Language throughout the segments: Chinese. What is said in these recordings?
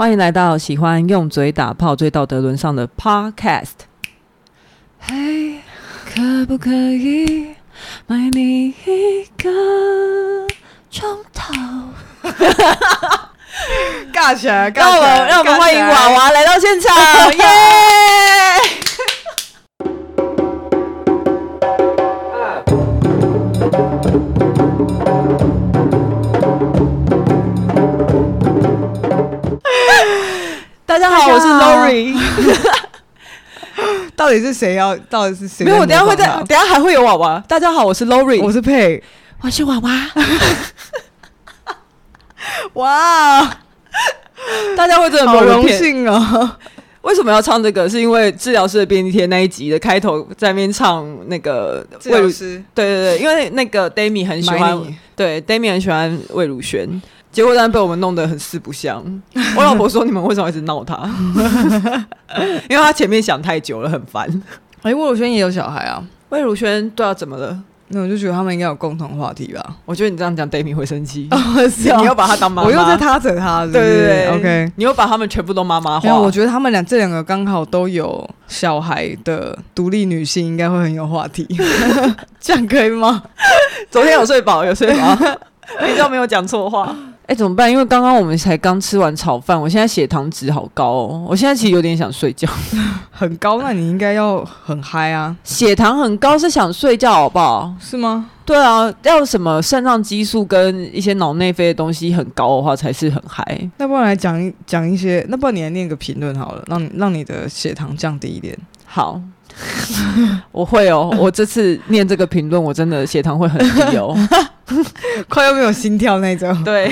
欢迎来到喜欢用嘴打炮、最道德沦丧的 Podcast。嘿，可不可以买你一个钟头？尬起来，让我们让我们欢迎娃娃来到现场，耶！大家好，我是 Lori。到底是谁要？到底是谁？没有，我等下会再，等下还会有娃娃。大家好，我是 Lori，我是佩，我是娃娃。哇！大家会真的好荣幸哦。为什么要唱这个？是因为治疗师的便利贴那一集的开头在那边唱那个治疗师。对对对，因为那个 Dami 很喜欢，对 Dami 很喜欢魏如萱。结果当然被我们弄得很四不像。我老婆说：“你们为什么一直闹他？” 因为他前面想太久了，很烦。哎、欸，魏如萱也有小孩啊。魏如萱对啊，怎么了？那我就觉得他们应该有共同话题吧。我觉得你这样讲 d a m i 会生气。哦啊、你又把他当妈妈，我又在他整他是是。对对对，OK。你又把他们全部都妈妈化。我觉得他们俩这两个刚好都有小孩的独立女性，应该会很有话题。这样可以吗？昨天有睡饱，有睡饱，你知道没有讲错话。哎、欸，怎么办？因为刚刚我们才刚吃完炒饭，我现在血糖值好高哦。我现在其实有点想睡觉，很高，那你应该要很嗨啊。血糖很高是想睡觉，好不好？是吗？对啊，要什么肾上激素跟一些脑内啡的东西很高的话，才是很嗨。那不然来讲一讲一些，那不然你来念个评论好了，让你让你的血糖降低一点。好。我会哦，我这次念这个评论，我真的血糖会很低哦，快要没有心跳那种。对，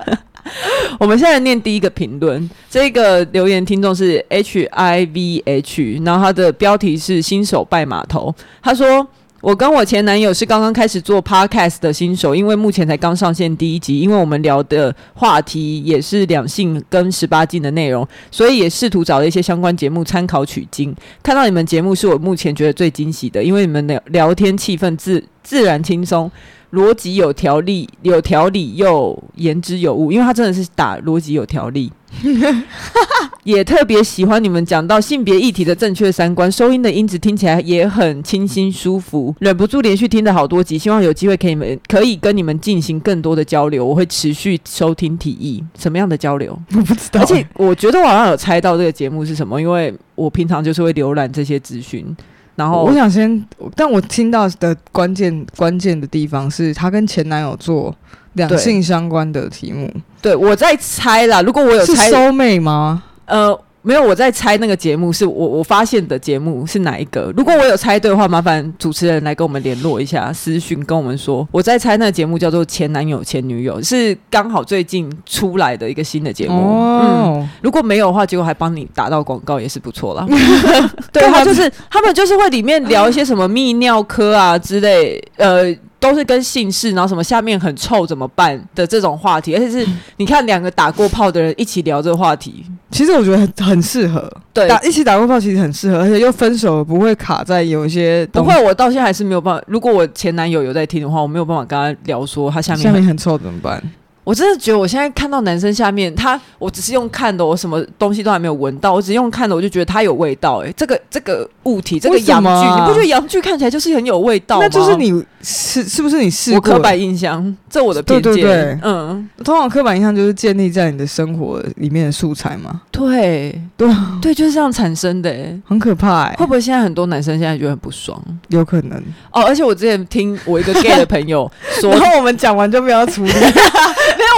我们现在念第一个评论，这个留言听众是 H I V H，然后他的标题是新手拜码头，他说。我跟我前男友是刚刚开始做 podcast 的新手，因为目前才刚上线第一集，因为我们聊的话题也是两性跟十八禁的内容，所以也试图找了一些相关节目参考取经。看到你们节目是我目前觉得最惊喜的，因为你们聊聊天气氛自自然轻松。逻辑有条理，有条理又言之有物，因为他真的是打逻辑有条理，也特别喜欢你们讲到性别议题的正确三观，收音的音质听起来也很清新舒服，忍不住连续听了好多集，希望有机会可以们可以跟你们进行更多的交流，我会持续收听提议，什么样的交流？我不知道，而且我觉得我好像有猜到这个节目是什么，因为我平常就是会浏览这些资讯。然后我想先，但我听到的关键关键的地方是她跟前男友做两性相关的题目。对，我在猜啦，如果我有猜，是 soul mate 吗？呃。没有，我在猜那个节目是我我发现的节目是哪一个？如果我有猜对的话，麻烦主持人来跟我们联络一下，私讯跟我们说。我在猜那个节目叫做《前男友前女友》，是刚好最近出来的一个新的节目。哦、嗯，如果没有的话，结果还帮你打到广告，也是不错啦。对，他就是他们就是会里面聊一些什么泌尿科啊之类，呃。都是跟姓氏，然后什么下面很臭怎么办的这种话题，而且是你看两个打过炮的人一起聊这个话题，其实我觉得很很适合。对，打一起打过炮其实很适合，而且又分手不会卡在有一些。不会，我到现在还是没有办法。如果我前男友有在听的话，我没有办法跟他聊说他下面下面很臭怎么办。我真的觉得，我现在看到男生下面，他我只是用看的，我什么东西都还没有闻到，我只是用看的，我就觉得他有味道。哎，这个这个物体，这个阳具，你不觉得阳具看起来就是很有味道吗？那就是你是是不是你试过？我刻板印象，这我的偏见。对对对，嗯，通常刻板印象就是建立在你的生活里面的素材嘛。对对对，就是这样产生的，很可怕。哎，会不会现在很多男生现在觉得很不爽？有可能哦。而且我之前听我一个 gay 的朋友说，然后我们讲完就不要处理。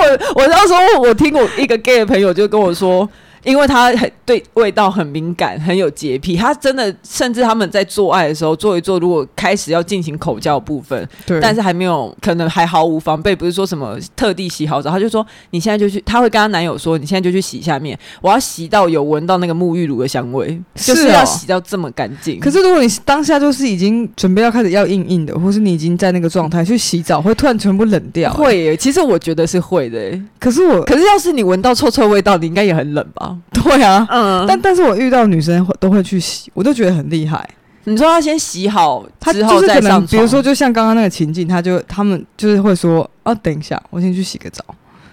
我我那时候我听我一个 gay 的朋友就跟我说。因为他很对味道很敏感，很有洁癖。他真的甚至他们在做爱的时候做一做，如果开始要进行口交部分，对，但是还没有可能还毫无防备，不是说什么特地洗好澡，他就说你现在就去，他会跟他男友说你现在就去洗下面，我要洗到有闻到那个沐浴乳的香味，是哦，就是要洗到这么干净。可是如果你当下就是已经准备要开始要硬硬的，或是你已经在那个状态去洗澡，会突然全部冷掉？会耶，其实我觉得是会的。可是我，可是要是你闻到臭臭味道，你应该也很冷吧？对啊，嗯，但但是我遇到女生会都会去洗，我都觉得很厉害。你说她先洗好，她之后再上，比如说就像刚刚那个情境，她就他们就是会说，啊，等一下，我先去洗个澡。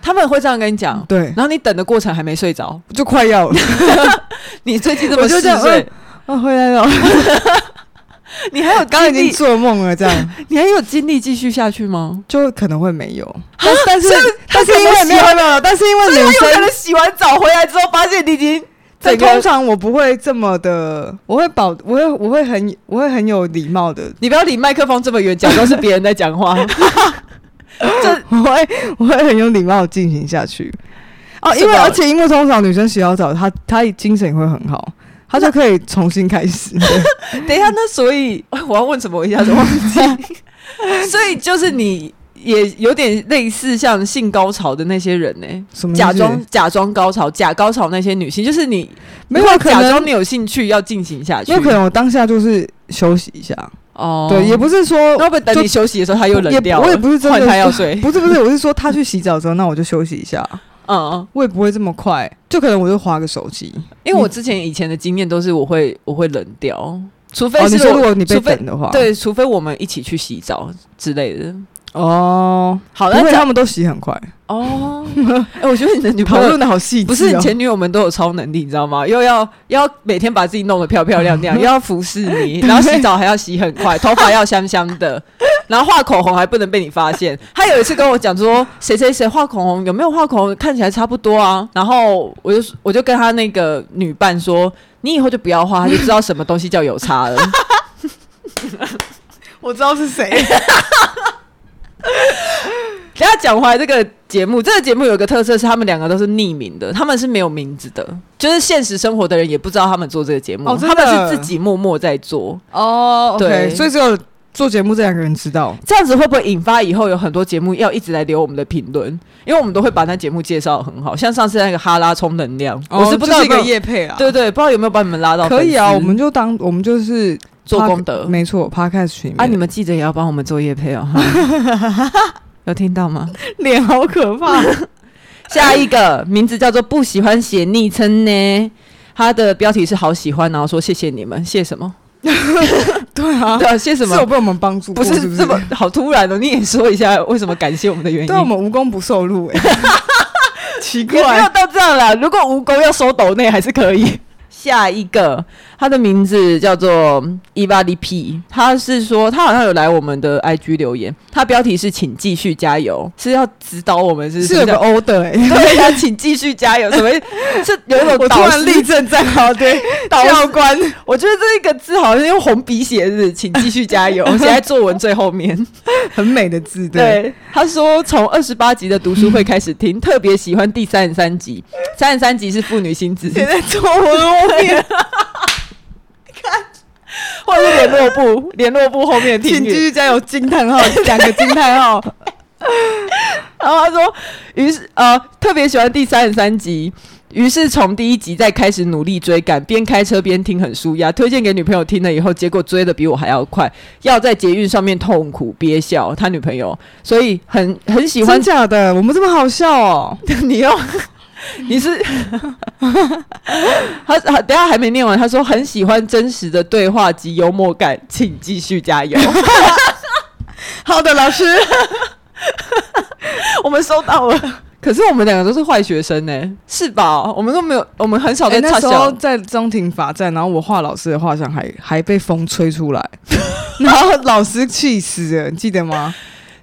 他们会这样跟你讲，对，然后你等的过程还没睡着，就快要了。你最近这么嗜睡，啊，回来了。你还有刚刚已经做梦了，这样 你还有精力继续下去吗？就可能会没有，但但是但是因为没有没有，但是因为女生可能洗完澡回来之后发现你已经。在通常我不会这么的，我会保，我会我会很我会很有礼貌的。你不要离麦克风这么远，假装是别人在讲话。这我会我会很有礼貌进行下去。哦，因为而且因为通常女生洗好澡，她她精神也会很好。他就可以重新开始。等一下，那所以 我要问什么？我一下子忘记。所以就是你也有点类似像性高潮的那些人呢、欸？什么假装假装高潮、假高潮那些女性，就是你没有假装你有兴趣要进行下去。有可能我当下就是休息一下哦。对，也不是说要不等你休息的时候他又冷掉。我也不是真的他要睡，不是不是，我是说他去洗澡之后，那我就休息一下。嗯，我也不会这么快，就可能我就划个手机，因为我之前以前的经验都是我会我会冷掉，除非是如果你被等的话，对，除非我们一起去洗澡之类的。哦，好，因为他们都洗很快。哦，哎，我觉得你的女朋友讨论的好细致，不是你前女友们都有超能力，你知道吗？又要要每天把自己弄得漂漂亮亮，又要服侍你，然后洗澡还要洗很快，头发要香香的。然后画口红还不能被你发现。他有一次跟我讲说，谁谁谁画口红有没有画口红，看起来差不多啊。然后我就我就跟他那个女伴说，你以后就不要画，他就知道什么东西叫有差了。我知道是谁。等下讲回来，这个节目，这个节目有一个特色是，他们两个都是匿名的，他们是没有名字的，就是现实生活的人也不知道他们做这个节目，哦、他们是自己默默在做。哦，对所以只有。做节目这两个人知道，这样子会不会引发以后有很多节目要一直来留我们的评论？因为我们都会把那节目介绍得很好，像上次那个哈拉充能量，哦、我是不知道有没有业配啊？对对，不知道有没有把你们拉到？可以啊，我们就当我们就是做功德，没错，Podcast 群啊，你们记者也要帮我们做业配哦。有听到吗？脸好可怕。下一个名字叫做不喜欢写昵称呢，他的标题是好喜欢，然后说谢谢你们，谢什么？对啊，对啊，谢什么？是有被我们帮助过，不是这么好突然的。你也说一下为什么感谢我们的原因？对我们无功不受禄，哎，奇怪，没有到这样了。如果无功要收抖内还是可以。下一个，他的名字叫做伊巴利 P，他是说他好像有来我们的 IG 留言，他标题是请继续加油，是要指导我们是是有个 order 哎，对呀，请继续加油，什么 是有一种突然立正站好，对，教官，我觉得这一个字好像用红笔写的，请继续加油，写在作文最后面，很美的字，对，他说从二十八集的读书会开始听，特别喜欢第三十三集，三十三集是妇女心智，写在作文。看，或者是联络部，联络部后面，请继续加油！惊叹号，两个惊叹号。然后他说，于是呃，特别喜欢第三十三集，于是从第一集再开始努力追赶，边开车边听，很舒压。推荐给女朋友听了以后，结果追的比我还要快，要在捷运上面痛苦憋笑。他女朋友，所以很很喜欢。真假的？我们这么好笑哦？你要。你是 他，他等下还没念完。他说很喜欢真实的对话及幽默感，请继续加油。好的，老师，我们收到了。可是我们两个都是坏学生呢，是吧？我们都没有，我们很少在、欸。那时候在中庭罚站，然后我画老师的画像还还被风吹出来，然后老师气死了，你记得吗？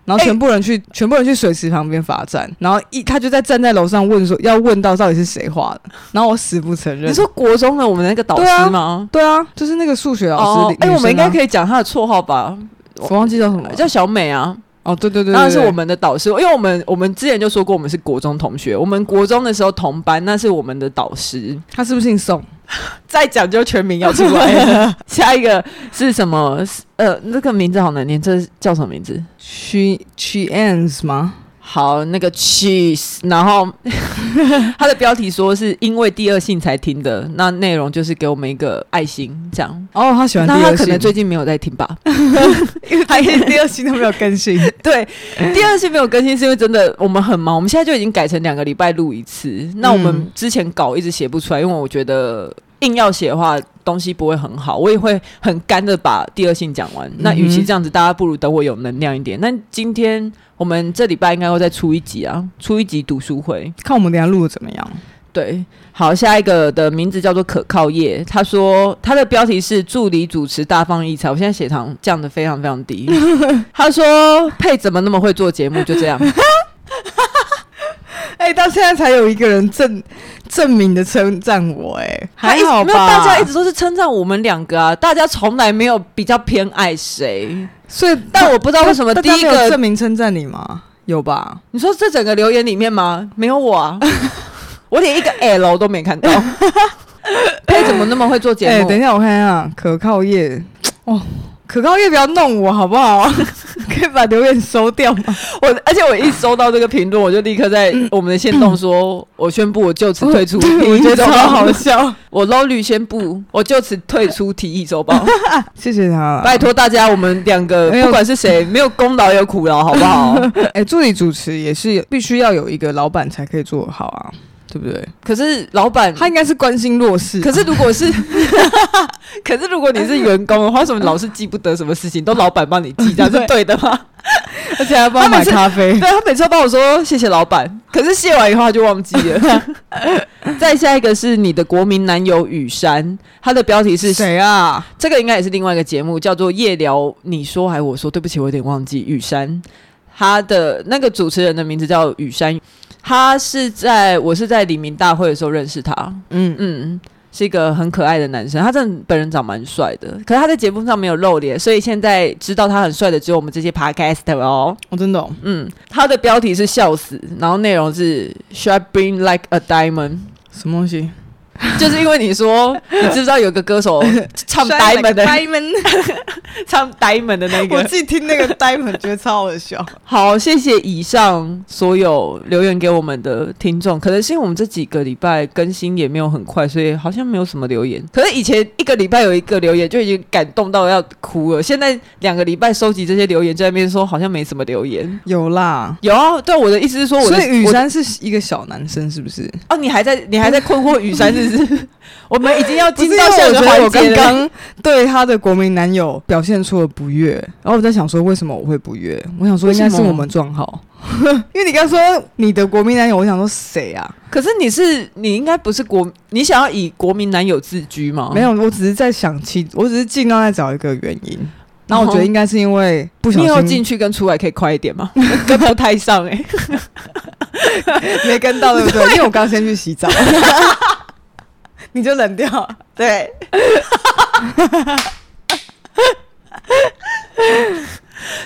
然后全部人去，欸、全部人去水池旁边罚站，然后一他就在站在楼上问说，要问到到底是谁画的，然后我死不承认。你说国中的我们那个导师吗？对啊，就是那个数学老师。哎、哦欸，我们应该可以讲他的绰号吧？我忘记叫什么，叫小美啊。哦，对对对，对，当然是我们的导师，因为我们我们之前就说过，我们是国中同学，我们国中的时候同班，那是我们的导师。他是不是姓宋？再讲究全名要出来了。下一个是什么？呃，那个名字好难念，这叫什么名字？She She ends 吗？好，那个 cheese，然后 他的标题说是因为第二性才听的，那内容就是给我们一个爱心，这样。哦，他喜欢第二性，那他可能最近没有在听吧？因为他第二性都没有更新。对，第二性没有更新是因为真的我们很忙，我们现在就已经改成两个礼拜录一次。那我们之前稿一直写不出来，因为我觉得硬要写的话，东西不会很好，我也会很干的把第二性讲完。那与其这样子，大家不如等我有能量一点。那今天我们这礼拜应该会再出一集啊，出一集读书会，看我们等下录的怎么样。对，好，下一个的名字叫做可靠叶。他说他的标题是助理主持大放异彩。我现在血糖降的非常非常低。他说佩怎么那么会做节目？就这样。哎、欸，到现在才有一个人证证明的称赞我、欸，哎，还好吧？没有，大家一直都是称赞我们两个啊，大家从来没有比较偏爱谁。所以，但我不知道为什么第一个证明称赞你吗？有吧？你说这整个留言里面吗？没有我啊。我连一个 L 都没看到，佩怎么那么会做节目？哎、欸，等一下，我看一下，可靠叶哦，可靠叶不要弄我好不好？可以把留言收掉吗？我而且我一收到这个评论，我就立刻在我们的线动说，我 宣布我就此退出。我觉得超好笑，我 low 率宣布，我就此退出提议周报。谢谢他，拜托大家，我们两个不管是谁，没有功劳也有苦劳，好不好？哎、欸，助理主持也是必须要有一个老板才可以做好啊。对不对？可是老板他应该是关心弱势。可是如果是，可是如果你是员工的话，为什么老是记不得什么事情？都老板帮你记，这样是对的吗？而且还帮我买咖啡。对，他每次都帮我说谢谢老板，可是谢完以后他就忘记了。再下一个是你的国民男友雨山，他的标题是谁啊？这个应该也是另外一个节目，叫做夜聊。你说还是我说？对不起，我有点忘记。雨山，他的那个主持人的名字叫雨山。他是在我是在黎明大会的时候认识他，嗯。嗯，是一个很可爱的男生，他真的本人长蛮帅的，可是他在节目上没有露脸，所以现在知道他很帅的只有我们这些 podcaster 哦，我真的、哦，嗯，他的标题是笑死，然后内容是 Should I bring like a diamond？什么东西？就是因为你说，你知不知道有个歌手 唱 Diamond 的 Diamond，唱 Diamond 的那个，我自己听那个 Diamond 觉得超好笑。好，谢谢以上所有留言给我们的听众。可能是因为我们这几个礼拜更新也没有很快，所以好像没有什么留言。可是以前一个礼拜有一个留言就已经感动到要哭了。现在两个礼拜收集这些留言，在那边说好像没什么留言。有啦，有啊。对，我的意思是说我的，所以雨山是一个小男生，是不是？哦，你还在，你还在困惑雨山是？我们已经要进到下一个环节了。我觉得我刚刚对他的国民男友表现出了不悦，然后我在想说，为什么我会不悦？我想说应该是我们撞好，因为你刚说你的国民男友，我想说谁啊？可是你是你应该不是国，你想要以国民男友自居吗？没有，我只是在想其，我只是尽量在找一个原因。那我觉得应该是因为不小心，你要进去跟出来可以快一点吗？跟不太上哎、欸，没跟到对不对？因为我刚先去洗澡。你就冷掉，对，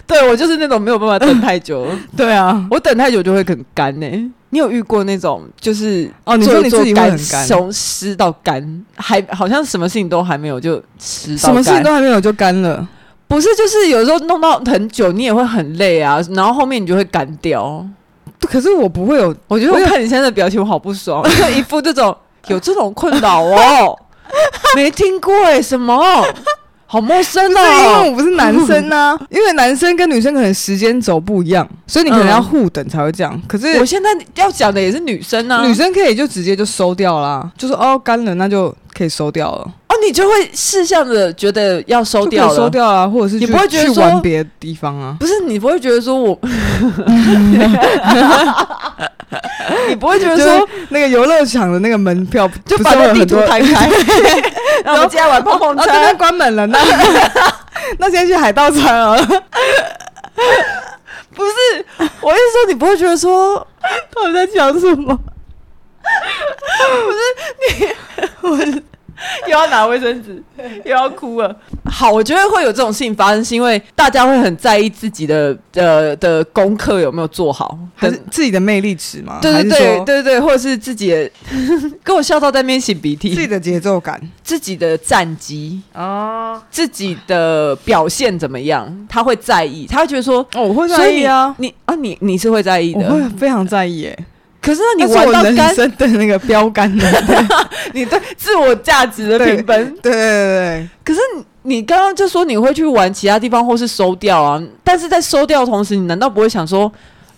对我就是那种没有办法等太久，对啊，我等太久就会很干呢、欸。你有遇过那种就是哦，你说你自己会很干，从湿到干，还好像什么事情都还没有就湿，什么事情都还没有就干了？不是，就是有时候弄到很久，你也会很累啊，然后后面你就会干掉。可是我不会有，我觉得我看你现在的表情，我好不爽，就一副这种。有这种困扰哦，没听过哎、欸，什么？好陌生哦。因为我不是男生呢、啊，因为男生跟女生可能时间轴不一样，所以你可能要互等才会这样。可是我现在要讲的也是女生呢、啊，女生可以就直接就收掉啦，就是哦干了，那就可以收掉了。哦，你就会识相的觉得要收掉了，收掉啊，或者是你不会觉得去玩别的地方啊？不是，你不会觉得说我。你不会觉得说那个游乐场的那个门票就把那地图摊开，然后接下来玩碰碰车，关门了，那 那先去海盗船啊？不是，我是说你不会觉得说他们在讲什么？不是你我。又要拿卫生纸，又要哭了。好，我觉得会有这种事情发生，是因为大家会很在意自己的呃的功课有没有做好，还是自己的魅力值吗？对对对对对，或者是自己的 跟我笑到在那边擤鼻涕，自己的节奏感，自己的战绩啊，自己的表现怎么样？他会在意，他会觉得说，哦，我会在意啊，你啊，你你是会在意的，我会非常在意，哎。可是你玩到人生的那个标杆 的，你对自我价值的评分，对对对对。可是你刚刚就说你会去玩其他地方或是收掉啊，但是在收掉的同时，你难道不会想说，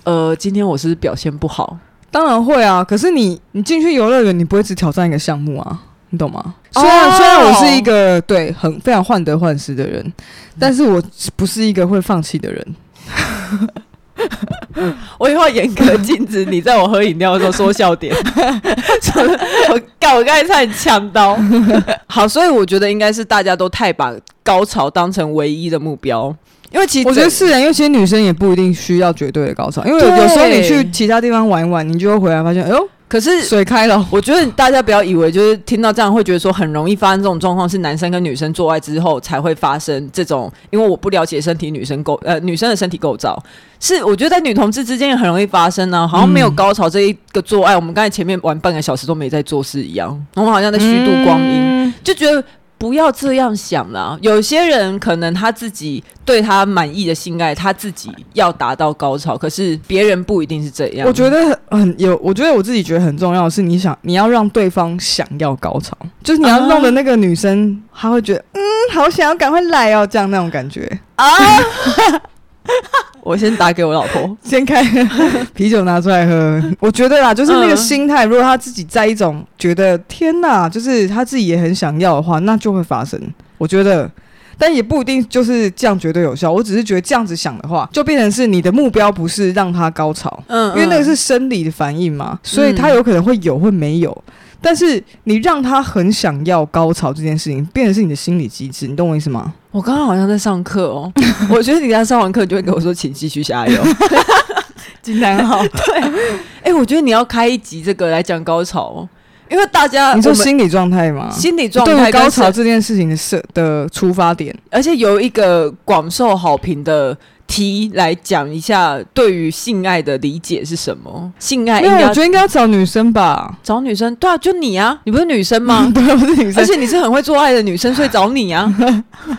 呃，今天我是是表现不好？当然会啊。可是你你进去游乐园，你不会只挑战一个项目啊，你懂吗？虽然、oh! 虽然我是一个对很非常患得患失的人，但是我不是一个会放弃的人。我以后严格禁止你在我喝饮料的时候说笑点。我刚我刚才差点呛到。好，所以我觉得应该是大家都太把高潮当成唯一的目标，因为其实我觉得是啊，因为其实女生也不一定需要绝对的高潮，因为有时候你去其他地方玩一玩，你就会回来发现，哎呦。可是水开了，我觉得大家不要以为就是听到这样会觉得说很容易发生这种状况，是男生跟女生做爱之后才会发生这种。因为我不了解身体女生构呃女生的身体构造，是我觉得在女同志之间也很容易发生呢、啊。好像没有高潮这一个做爱，嗯、我们刚才前面玩半个小时都没在做事一样，我们好像在虚度光阴，嗯、就觉得。不要这样想啦，有些人可能他自己对他满意的性爱，他自己要达到高潮，可是别人不一定是这样。我觉得很有，我觉得我自己觉得很重要的是，你想你要让对方想要高潮，就是你要弄的那个女生，她会觉得嗯，好想要赶快来哦，这样那种感觉啊。我先打给我老婆，先开 啤酒拿出来喝。我觉得啦，就是那个心态，如果他自己在一种觉得天哪，就是他自己也很想要的话，那就会发生。我觉得，但也不一定就是这样绝对有效。我只是觉得这样子想的话，就变成是你的目标不是让他高潮，嗯，因为那个是生理的反应嘛，所以他有可能会有，会没有。但是你让他很想要高潮这件事情，变成是你的心理机制，你懂我意思吗？我刚刚好像在上课哦，我觉得你刚上完课就会跟我说，请继续加油，今天好。对，哎、欸，我觉得你要开一集这个来讲高潮，因为大家你说心理状态吗？心理状态，高潮这件事情的设的出发点，而且有一个广受好评的。题来讲一下，对于性爱的理解是什么？性爱应该，我觉得应该要找女生吧。找女生，对啊，就你啊，你不是女生吗？对，我是女生，而且你是很会做爱的女生，所以找你啊。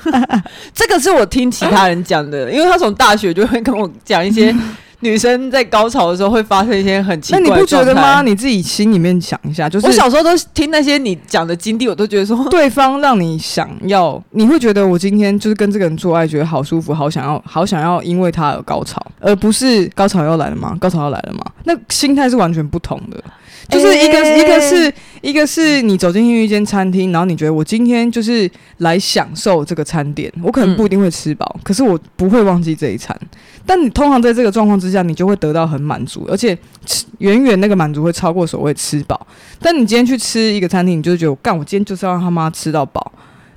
这个是我听其他人讲的，因为他从大学就会跟我讲一些。女生在高潮的时候会发生一些很奇怪的那你不觉得吗？你自己心里面想一下，就是我小时候都听那些你讲的经历，我都觉得说 对方让你想要，你会觉得我今天就是跟这个人做爱，觉得好舒服，好想要，好想要，因为他而高潮，而不是高潮要来了吗？高潮要来了吗？那心态是完全不同的。就是一个、欸、一个是一个是你走进去一间餐厅，然后你觉得我今天就是来享受这个餐点，我可能不一定会吃饱，嗯、可是我不会忘记这一餐。但你通常在这个状况之下，你就会得到很满足，而且远远那个满足会超过所谓吃饱。但你今天去吃一个餐厅，你就觉得我干，我今天就是要让他妈吃到饱。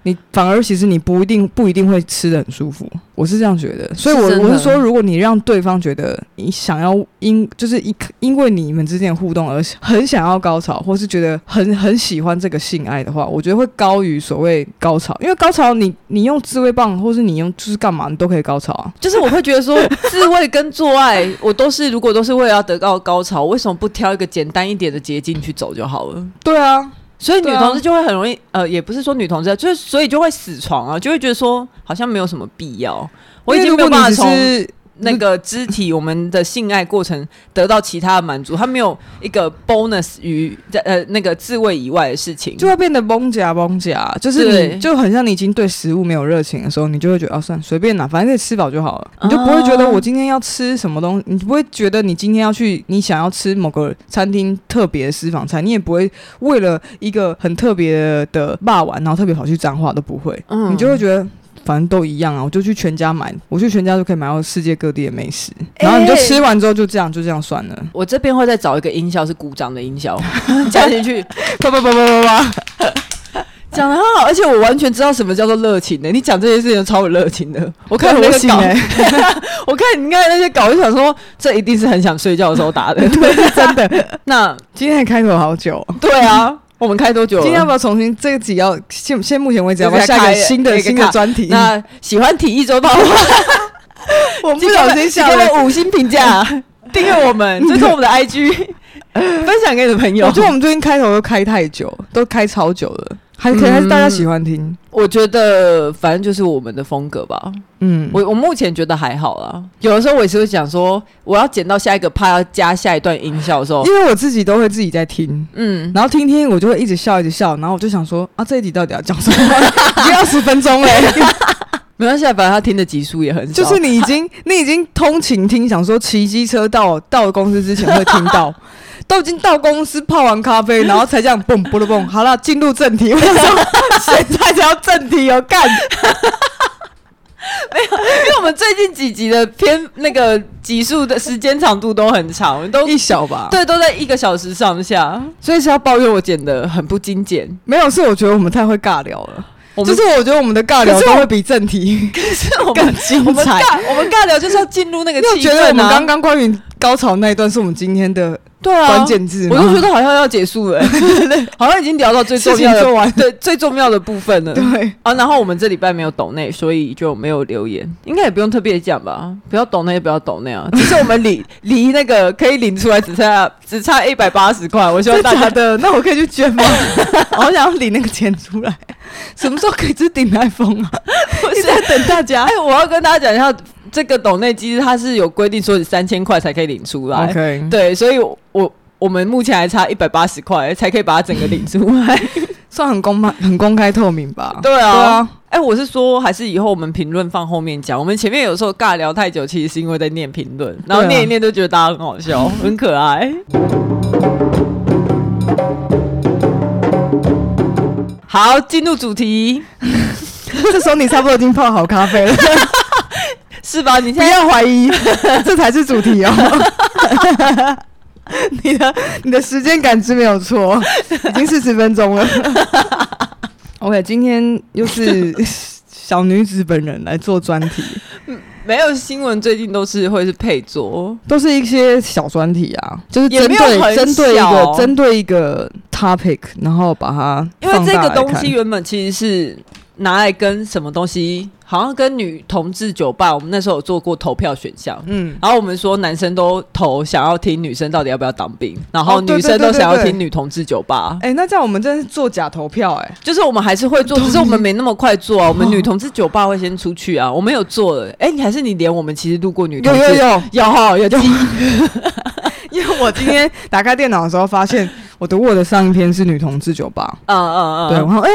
你反而其实你不一定不一定会吃的很舒服，我是这样觉得，所以我我是说，如果你让对方觉得你想要因就是因因为你们之间的互动而很想要高潮，或是觉得很很喜欢这个性爱的话，我觉得会高于所谓高潮，因为高潮你你用自慰棒或是你用就是干嘛你都可以高潮啊，就是我会觉得说 自慰跟做爱我都是如果都是为了要得到高潮，为什么不挑一个简单一点的捷径去走就好了？对啊。所以女同志就会很容易，啊、呃，也不是说女同志，就是所以就会死床啊，就会觉得说好像没有什么必要。我已经没有办法从那个肢体，我们的性爱过程得到其他的满足，他没有一个 bonus 于在呃那个自慰以外的事情，就会变得崩夹崩夹，就是你就很像你已经对食物没有热情的时候，你就会觉得啊，算随便啦，反正你吃饱就好了，你就不会觉得我今天要吃什么东西，你不会觉得你今天要去你想要吃某个餐厅特别的私房菜，你也不会为了一个很特别的霸王，然后特别跑去脏话都不会，嗯，你就会觉得。反正都一样啊，我就去全家买，我去全家就可以买到世界各地的美食，然后你就吃完之后就这样就这样算了。我这边会再找一个音效是鼓掌的音效 加进去，叭叭叭叭叭叭，讲的很好，而且我完全知道什么叫做热情的。你讲这些事情超有热情的，我看那些稿，我看你刚才那些稿，我就想说这一定是很想睡觉的时候打的，对，是真的。那今天开头好久，对啊。我们开多久了？今天要不要重新这个集要现现目前为止要不要下一个新的新的专题？那喜欢体育周报的话，我们不小心下了五星评价，订阅我们，这是我们的 IG，分享给你的朋友。我觉得我们最近开头都开太久，都开超久了。还可以，还是大家喜欢听？嗯、我觉得反正就是我们的风格吧。嗯，我我目前觉得还好啦。有的时候我也是会想说，我要剪到下一个，怕要加下一段音效的时候，因为我自己都会自己在听，嗯，然后听听我就会一直笑，一直笑，然后我就想说啊，这一集到底要讲什么？已经二十分钟了，没关系，反正他听的集数也很少。就是你已经你已经通勤听，想说骑机车到到公司之前会听到。都已经到公司泡完咖啡，然后才这样蹦不了蹦。好了，进入正题。我想说，现在才要正题有干。没有，因为我们最近几集的篇那个集数的时间长度都很长，都一小吧？对，都在一个小时上下，所以是要抱怨我剪的很不精简。没有，是我觉得我们太会尬聊了。就是我觉得我们的尬聊都会比正题可是我们更精彩。我们尬聊就是要进入那个气氛啊。我觉得我们刚刚关于高潮那一段是我们今天的。对啊，关键字，我就觉得好像要结束了，好像已经聊到最重要的，完对最重要的部分了。对啊，然后我们这礼拜没有抖内，所以就没有留言，应该也不用特别讲吧，不要抖内，不要抖内啊。只是我们离离那个可以领出来只差只差一百八十块，我希望大家的，那我可以去捐吗？我好想要领那个钱出来，什么时候可以去顶台风啊？我是在等大家。哎，我要跟大家讲一下。这个抖内机制它是有规定，说你三千块才可以领出来。对，所以我，我我们目前还差一百八十块才可以把它整个领出来，算很公开、很公开透明吧？对啊，对啊。哎，我是说，还是以后我们评论放后面讲。我们前面有时候尬聊太久，其实是因为在念评论，然后念一念都觉得大家很好笑、啊、很可爱。好，进入主题。这时候你差不多已经泡好咖啡了。是吧？你不要怀疑，这才是主题哦。你的你的时间感知没有错，已经四十分钟了。OK，今天又是小女子本人来做专题。没有新闻，最近都是会是配作，都是一些小专题啊，就是针对针对一个针对一个 topic，然后把它因为这个东西原本其实是。拿来跟什么东西？好像跟女同志酒吧，我们那时候有做过投票选项，嗯，然后我们说男生都投想要听女生到底要不要当兵，然后女生都想要听女同志酒吧。哎、欸，那这样我们真的是做假投票、欸，哎，就是我们还是会做，只是我们没那么快做啊。我们女同志酒吧会先出去啊，我们有做了。哎、欸，你还是你连我们其实路过女同志有有有有哈有，有，有 因为我今天打开电脑的时候发现。我的 Word 上一篇是女同志酒吧，嗯嗯嗯，对，然后哎，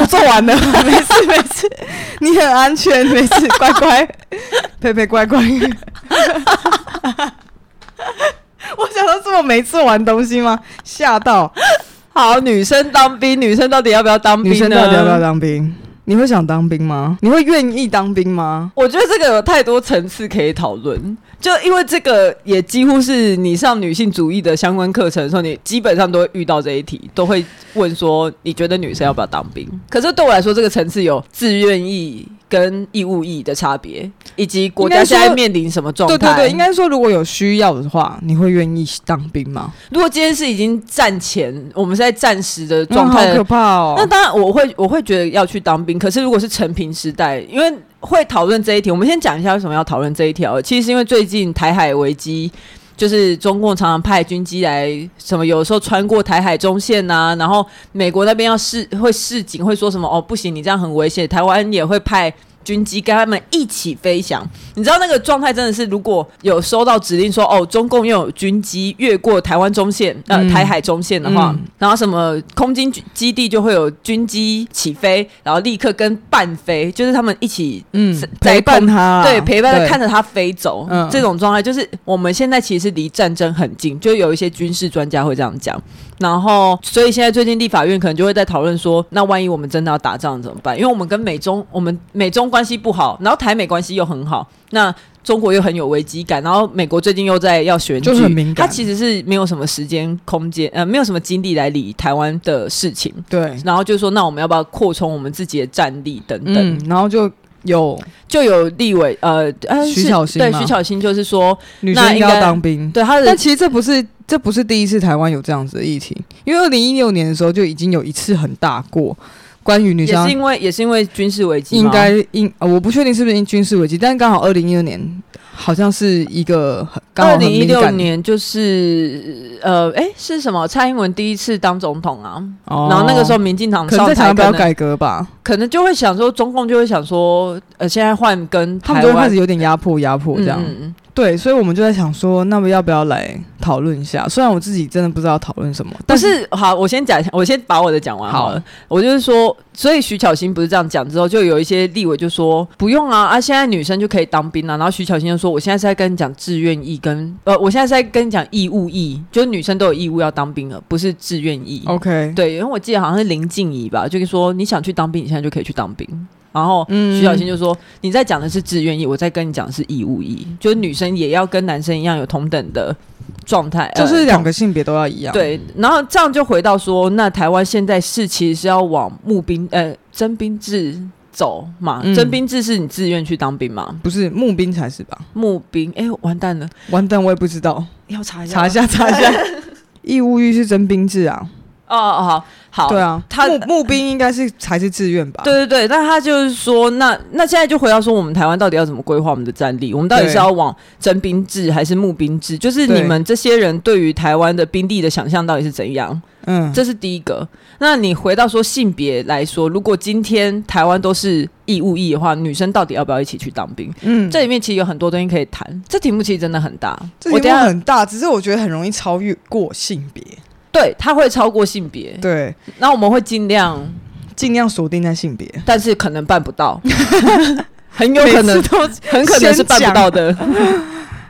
我做完了，没 事没事，你很安全，没事，乖乖，佩佩乖乖，我想到这么没做完东西吗？吓到，好，女生当兵，女生到底要不要当兵？女生到底要不要当兵？你会想当兵吗？你会愿意当兵吗？我觉得这个有太多层次可以讨论。就因为这个，也几乎是你上女性主义的相关课程的时候，你基本上都会遇到这一题，都会问说，你觉得女生要不要当兵？可是对我来说，这个层次有自愿意跟义务役的差别，以及国家现在面临什么状态？对对对，应该说，如果有需要的话，你会愿意当兵吗？如果今天是已经战前，我们是在战时的状态，好可怕哦。那当然，我会我会觉得要去当兵。可是如果是成平时代，因为会讨论这一题，我们先讲一下为什么要讨论这一条。其实是因为最近台海危机，就是中共常常派军机来，什么有时候穿过台海中线呐、啊，然后美国那边要示会示警，会说什么哦不行，你这样很危险。台湾也会派。军机跟他们一起飞翔，你知道那个状态真的是，如果有收到指令说哦，中共又有军机越过台湾中线，呃，台海中线的话，嗯、然后什么空军基地就会有军机起飞，然后立刻跟伴飞，就是他们一起嗯陪伴他，对，陪伴他看着他飞走，嗯，这种状态就是我们现在其实离战争很近，就有一些军事专家会这样讲。然后，所以现在最近立法院可能就会在讨论说，那万一我们真的要打仗怎么办？因为我们跟美中，我们美中关系不好，然后台美关系又很好，那中国又很有危机感，然后美国最近又在要选举，就很敏感。他其实是没有什么时间空间，呃，没有什么精力来理台湾的事情。对，然后就说，那我们要不要扩充我们自己的战力等等？嗯、然后就有就有立委，呃，徐巧芯，对，徐巧芯就是说，女生应该要当兵。对，他的，但其实这不是。这不是第一次台湾有这样子的疫情，因为二零一六年的时候就已经有一次很大过，关于女生，也是因为也是因为军事危机，应该因、呃、我不确定是不是因军事危机，但刚好二零一六年好像是一个二零一六年就是呃哎是什么？蔡英文第一次当总统啊，哦、然后那个时候民进党上台不要改革吧，可能就会想说中共就会想说呃现在换跟他们就会开始有点压迫压迫这样。嗯对，所以我们就在想说，那么要不要来讨论一下？虽然我自己真的不知道讨论什么，但是，是好，我先讲一下，我先把我的讲完好了。好我就是说，所以徐巧芯不是这样讲之后，就有一些立委就说不用啊啊，现在女生就可以当兵了。然后徐巧芯就说，我现在是在跟你讲志愿役跟呃，我现在是在跟你讲义务役，就是女生都有义务要当兵了，不是志愿役。OK，对，因为我记得好像是林静怡吧，就是说你想去当兵，你现在就可以去当兵。然后徐小新就说：“嗯、你在讲的是志愿意，我在跟你讲的是义务役，就是女生也要跟男生一样有同等的状态，就是两个性别都要一样。”对，然后这样就回到说，那台湾现在是其实是要往募兵呃征兵制走嘛？征、嗯、兵制是你自愿去当兵吗？不是募兵才是吧？募兵，哎，完蛋了，完蛋，我也不知道，要查一下，查一下，查一下，义务役是征兵制啊。哦哦好，好，对啊，他募募兵应该是才是自愿吧？对对对，那他就是说，那那现在就回到说，我们台湾到底要怎么规划我们的战力？我们到底是要往征兵制还是募兵制？就是你们这些人对于台湾的兵力的想象到底是怎样？嗯，这是第一个。那你回到说性别来说，如果今天台湾都是义务役的话，女生到底要不要一起去当兵？嗯，这里面其实有很多东西可以谈。这题目其实真的很大，这题目很大，只是我觉得很容易超越过性别。对，它会超过性别。对，那我们会尽量尽量锁定在性别，但是可能办不到，很有可能都很可能是办不到的。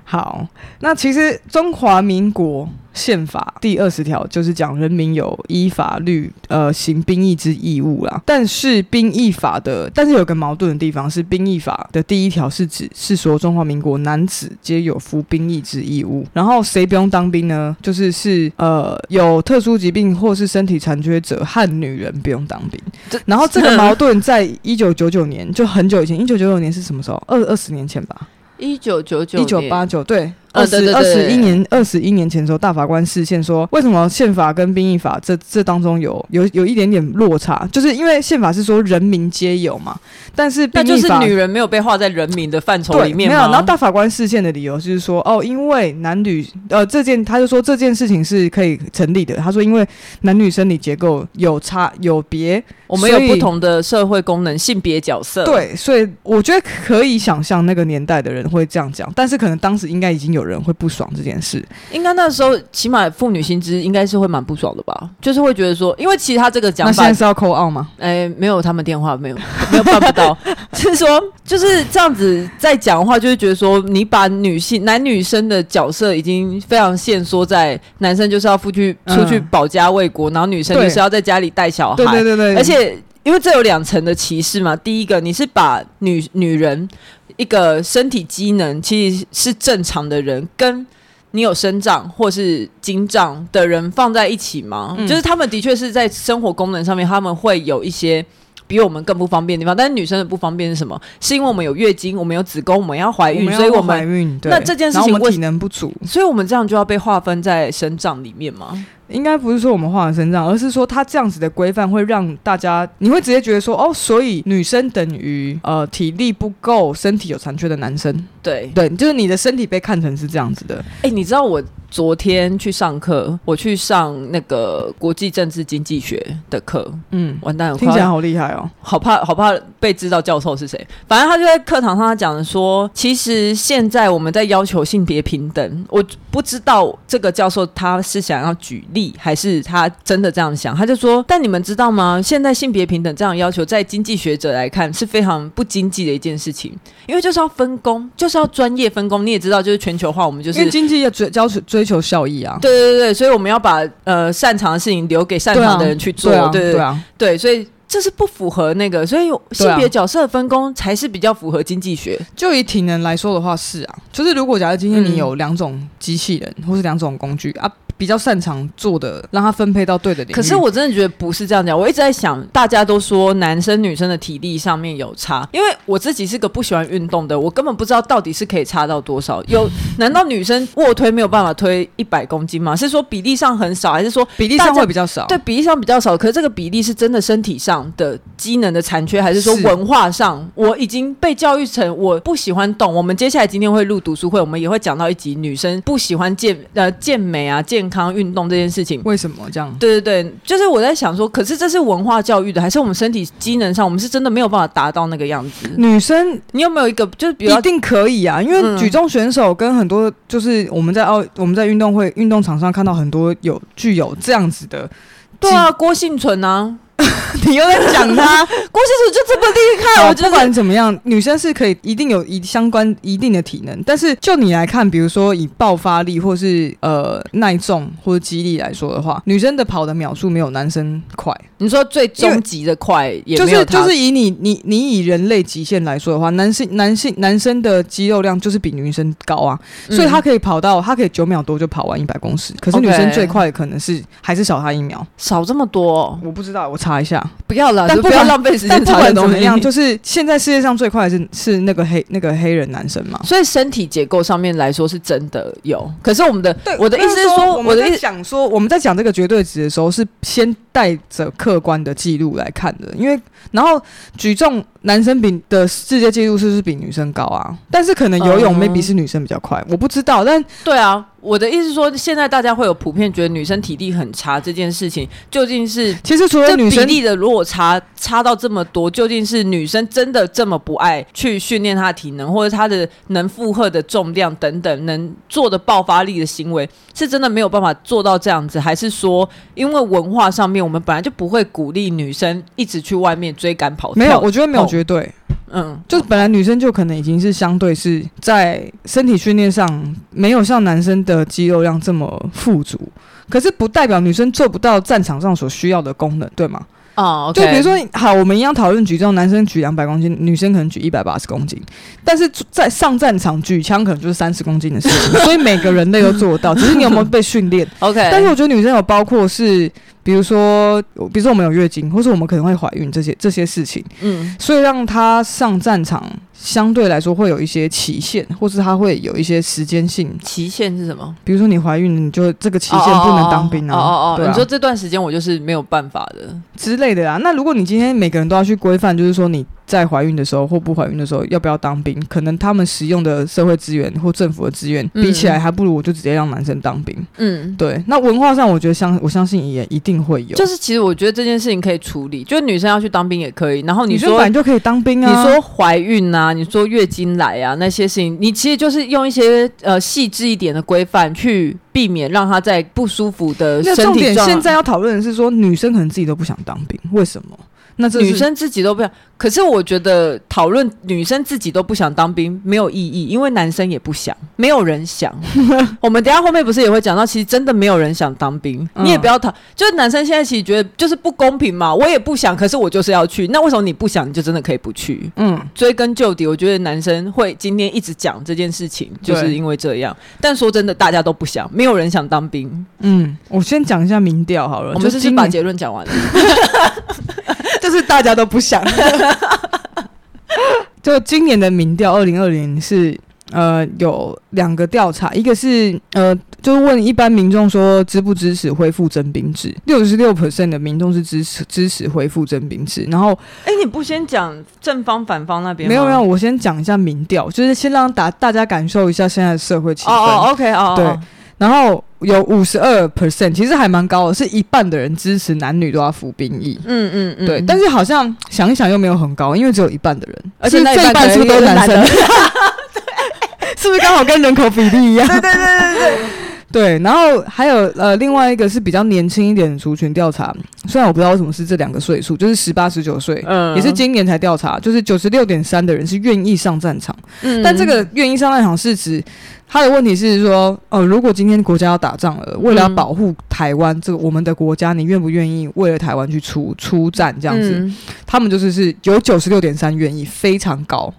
好，那其实中华民国。宪法第二十条就是讲人民有依法律呃行兵役之义务啦，但是兵役法的，但是有个矛盾的地方是兵役法的第一条是指是说中华民国男子皆有服兵役之义务，然后谁不用当兵呢？就是是呃有特殊疾病或是身体残缺者和女人不用当兵。然后这个矛盾在一九九九年就很久以前，一九九九年是什么时候？二二十年前吧。一九九九，一九八九，对。二十二十一年，二十一年前的时候，大法官视线说，为什么宪法跟兵役法这这当中有有有一点点落差？就是因为宪法是说人民皆有嘛，但是那就是女人没有被划在人民的范畴里面吗？没有。然后大法官视线的理由就是说，哦，因为男女呃这件，他就说这件事情是可以成立的。他说，因为男女生理结构有差有别，我们有不同的社会功能、性别角色。对，所以我觉得可以想象那个年代的人会这样讲，但是可能当时应该已经有。有人会不爽这件事，应该那时候起码妇女薪资应该是会蛮不爽的吧？就是会觉得说，因为其他这个讲法，那现在是要 call out 吗？哎、欸，没有，他们电话没有，没有办不到。就是说，就是这样子在讲话，就是觉得说，你把女性男女生的角色已经非常限缩在男生就是要出去出去保家卫国，嗯、然后女生就是要在家里带小孩。对对对对，而且因为这有两层的歧视嘛，第一个你是把女女人一个身体机能其实是正常的人跟你有生长或是经障的人放在一起吗？嗯、就是他们的确是在生活功能上面，他们会有一些比我们更不方便的地方。但是女生的不方便是什么？是因为我们有月经，我们有子宫，我们要怀孕，所以我们怀孕。对，那这件事情我们体能不足，所以我们这样就要被划分在生长里面吗？应该不是说我们画的身上，而是说他这样子的规范会让大家，你会直接觉得说，哦，所以女生等于呃体力不够、身体有残缺的男生。对对，就是你的身体被看成是这样子的。哎、欸，你知道我昨天去上课，我去上那个国际政治经济学的课。嗯，完蛋了，听起来好厉害哦，好怕好怕被知道教授是谁。反正他就在课堂上他讲的说，其实现在我们在要求性别平等，我不知道这个教授他是想要举例，还是他真的这样想。他就说，但你们知道吗？现在性别平等这样要求，在经济学者来看是非常不经济的一件事情，因为就是要分工，就是要专业分工。你也知道，就是全球化，我们就是因为经济要追追求追求效益啊。对对对，所以我们要把呃擅长的事情留给擅长的人去做。对对对啊，对，所以这是不符合那个，所以性别角色分工才是比较符合经济学。就以体能来说的话，是啊，就是如果假如今天你有两种机器人，嗯、或是两种工具啊。比较擅长做的，让他分配到对的领域。可是我真的觉得不是这样讲。我一直在想，大家都说男生女生的体力上面有差，因为我自己是个不喜欢运动的，我根本不知道到底是可以差到多少。有？难道女生卧推没有办法推一百公斤吗？是说比例上很少，还是说比例上会比较少？对，比例上比较少。可是这个比例是真的身体上的机能的残缺，还是说文化上？我已经被教育成我不喜欢动。我们接下来今天会录读书会，我们也会讲到一集女生不喜欢健呃健美啊健康运动这件事情。为什么这样？对对对，就是我在想说，可是这是文化教育的，还是我们身体机能上，我们是真的没有办法达到那个样子？女生，你有没有一个，就是比如一定可以啊？因为举重选手跟很多，就是我们在奥，我们在运动会、运动场上看到很多有具有这样子的，对啊，郭幸存啊。你又在讲他，郭婞淳就这么厉害。我觉得不管怎么样，女生是可以一定有一相关一定的体能。但是就你来看，比如说以爆发力或是呃耐重或者肌力来说的话，女生的跑的秒数没有男生快。你说最终极的快也，就是就是以你你你以人类极限来说的话，男性男性男生的肌肉量就是比女生高啊，嗯、所以他可以跑到他可以九秒多就跑完一百公尺。可是女生最快的可能是还是少他一秒，少这么多，我不知道，我查一下。不要了，但不要浪费时间。但不管怎么样，就是现在世界上最快的是是那个黑那个黑人男生嘛。所以身体结构上面来说是真的有。可是我们的，我的意思是说，我的意思讲说，我们在讲这个绝对值的时候是先带着客观的记录来看的，因为然后举重男生比的世界纪录是不是比女生高啊？但是可能游泳 maybe 是女生比较快，我不知道。但对啊，我的意思是说，现在大家会有普遍觉得女生体力很差这件事情，究竟是其实除了女生比例的落差差到这么多，究竟是女生真的这么不爱去训练她的体能，或者她的能负荷的重量等等，能做的爆发力的行为，是真的没有办法做到这样子，还是说因为文化上面我们本来就不会鼓励女生一直去外面追赶跑跳？没有，我觉得没有绝对。嗯，就本来女生就可能已经是相对是在身体训练上没有像男生的肌肉量这么富足，可是不代表女生做不到战场上所需要的功能，对吗？哦，okay、就比如说，好，我们一样讨论举重，男生举两百公斤，女生可能举一百八十公斤，但是在上战场举枪可能就是三十公斤的事情，所以每个人类都做得到，只是你有没有被训练？OK，但是我觉得女生有包括是。比如说，比如说我们有月经，或是我们可能会怀孕这些这些事情，嗯，所以让他上战场相对来说会有一些期限，或是他会有一些时间性。期限是什么？比如说你怀孕，你就这个期限不能当兵啊。哦哦哦，哦，哦，你说这段时间我就是没有办法的之类的啊。那如果你今天每个人都要去规范，就是说你。在怀孕的时候或不怀孕的时候，要不要当兵？可能他们使用的社会资源或政府的资源比起来，还不如我就直接让男生当兵。嗯，对。那文化上，我觉得相我相信也一定会有。就是其实我觉得这件事情可以处理，就是女生要去当兵也可以。然后你说女生本来就可以当兵啊，你说怀孕啊，你说月经来啊那些事情，你其实就是用一些呃细致一点的规范去避免让她在不舒服的身体状。重点现在要讨论的是说，女生可能自己都不想当兵，为什么？那女生自己都不想，可是我觉得讨论女生自己都不想当兵没有意义，因为男生也不想，没有人想。我们等下后面不是也会讲到，其实真的没有人想当兵。嗯、你也不要讨，就是男生现在其实觉得就是不公平嘛，我也不想，可是我就是要去。那为什么你不想，你就真的可以不去？嗯，追根究底，我觉得男生会今天一直讲这件事情，就是因为这样。但说真的，大家都不想，没有人想当兵。嗯，我先讲一下民调好了，我们就是把结论讲完了。就是大家都不想。就今年的民调，二零二零是呃有两个调查，一个是呃就问一般民众说支不支持恢复征兵制，六十六 percent 的民众是支持支持恢复征兵制。然后，哎、欸，你不先讲正方反方那边？没有没有，我先讲一下民调，就是先让大大家感受一下现在的社会气氛。哦哦，OK 哦，对。然后有五十二 percent，其实还蛮高的，是一半的人支持男女都要服兵役。嗯嗯嗯，对。但是好像想一想又没有很高，因为只有一半的人，而且那一半是不是都是男生？对，是不是刚好跟人口比例一样？对对对对对。对，然后还有呃，另外一个是比较年轻一点的族群调查，虽然我不知道为什么是这两个岁数，就是十八十九岁，嗯，也是今年才调查，就是九十六点三的人是愿意上战场，嗯，但这个愿意上战场是指他的问题是说，呃，如果今天国家要打仗了，为了要保护台湾这个我们的国家，你愿不愿意为了台湾去出出战这样子？嗯，他们就是是有九十六点三愿意，非常高。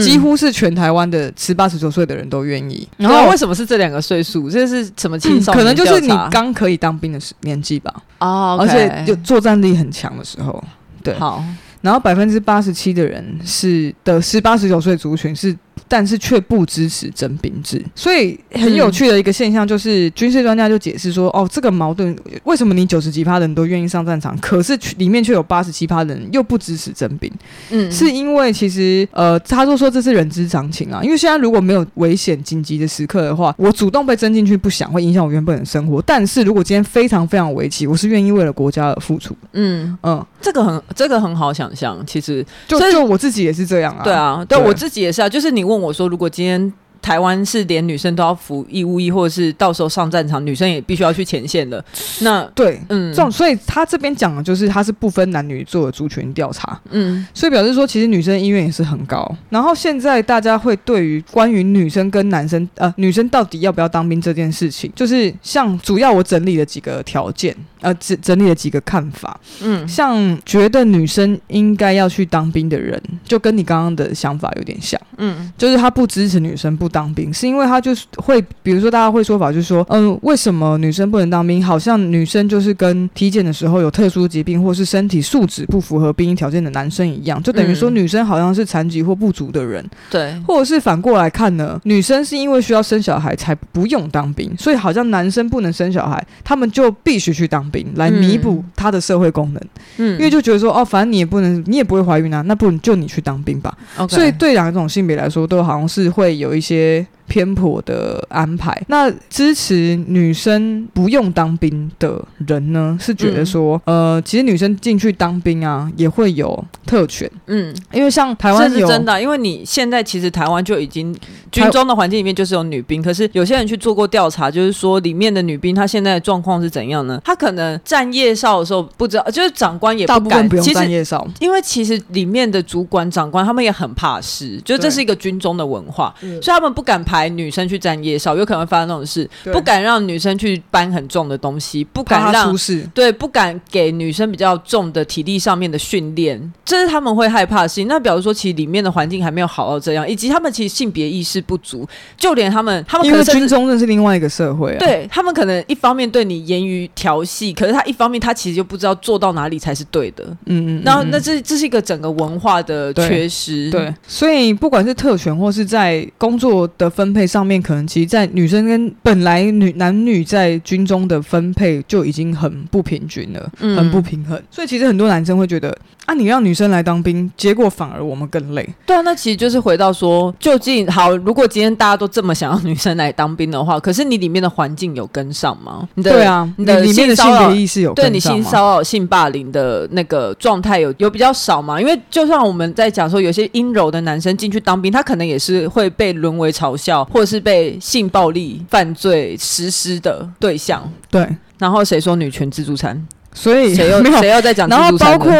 几乎是全台湾的十八十九岁的人都愿意。然后为什么是这两个岁数？这是什么青少年？可能就是你刚可以当兵的时年纪吧。哦，而且就作战力很强的时候。对。好。然后百分之八十七的人是的十八十九岁族群是但是却不支持征兵制。所以很有趣的一个现象就是，军事专家就解释说，哦，这个矛盾为什么你九十几趴的人都愿意上战场，可是里面却有八十七趴的人又不支持征兵？嗯，是因为其实呃，他就说这是人之常情啊。因为现在如果没有危险紧急的时刻的话，我主动被征进去不想会影响我原本的生活。但是如果今天非常非常危急，我是愿意为了国家而付出。嗯嗯，这个很这个很好想象，其实就就我自己也是这样啊。对啊，对，对我自己也是啊。就是你问问我说，如果今天。台湾是连女生都要服义务役，或者是到时候上战场，女生也必须要去前线的。那对，嗯，这种，所以他这边讲的就是他是不分男女做的族群调查，嗯，所以表示说其实女生意愿也是很高。然后现在大家会对于关于女生跟男生，呃，女生到底要不要当兵这件事情，就是像主要我整理了几个条件。呃，整整理了几个看法，嗯，像觉得女生应该要去当兵的人，就跟你刚刚的想法有点像，嗯，就是他不支持女生不当兵，是因为他就是会，比如说大家会说法就是说，嗯、呃，为什么女生不能当兵？好像女生就是跟体检的时候有特殊疾病或是身体素质不符合兵役条件的男生一样，就等于说女生好像是残疾或不足的人，对、嗯，或者是反过来看呢，女生是因为需要生小孩才不用当兵，所以好像男生不能生小孩，他们就必须去当兵来弥补他的社会功能，嗯，因为就觉得说哦，反正你也不能，你也不会怀孕啊，那不如就你去当兵吧。所以对两种性别来说，都好像是会有一些。que 偏颇的安排，那支持女生不用当兵的人呢，是觉得说，嗯、呃，其实女生进去当兵啊，也会有特权，嗯，因为像台湾是真的，因为你现在其实台湾就已经军中的环境里面就是有女兵，可是有些人去做过调查，就是说里面的女兵她现在的状况是怎样呢？她可能站夜哨的时候不知道，就是长官也不敢，大部分不用站夜哨，因为其实里面的主管长官他们也很怕事，就这是一个军中的文化，所以他们不敢排。女生去站夜哨，有可能会发生那种事，不敢让女生去搬很重的东西，不敢让出事，对，不敢给女生比较重的体力上面的训练，这是他们会害怕的事情。那比如说，其实里面的环境还没有好到这样，以及他们其实性别意识不足，就连他们，他们可能军中那是另外一个社会啊，对他们可能一方面对你言语调戏，可是他一方面他其实就不知道做到哪里才是对的，嗯嗯，然后那这这是一个整个文化的缺失，对，对，所以不管是特权或是在工作的分配上面，可能其实，在女生跟本来女男女在军中的分配就已经很不平均了，嗯、很不平衡。所以其实很多男生会觉得，啊，你让女生来当兵，结果反而我们更累。对啊，那其实就是回到说，究竟好，如果今天大家都这么想要女生来当兵的话，可是你里面的环境有跟上吗？你的对啊，你的里面的性别意识有跟上？对你性骚扰、性霸凌的那个状态有有比较少吗？因为就算我们在讲说，有些阴柔的男生进去当兵，他可能也是会被沦为嘲笑，或者是。被性暴力犯罪实施的对象，对，然后谁说女权自助餐？所以谁又 谁又在讲？然后包括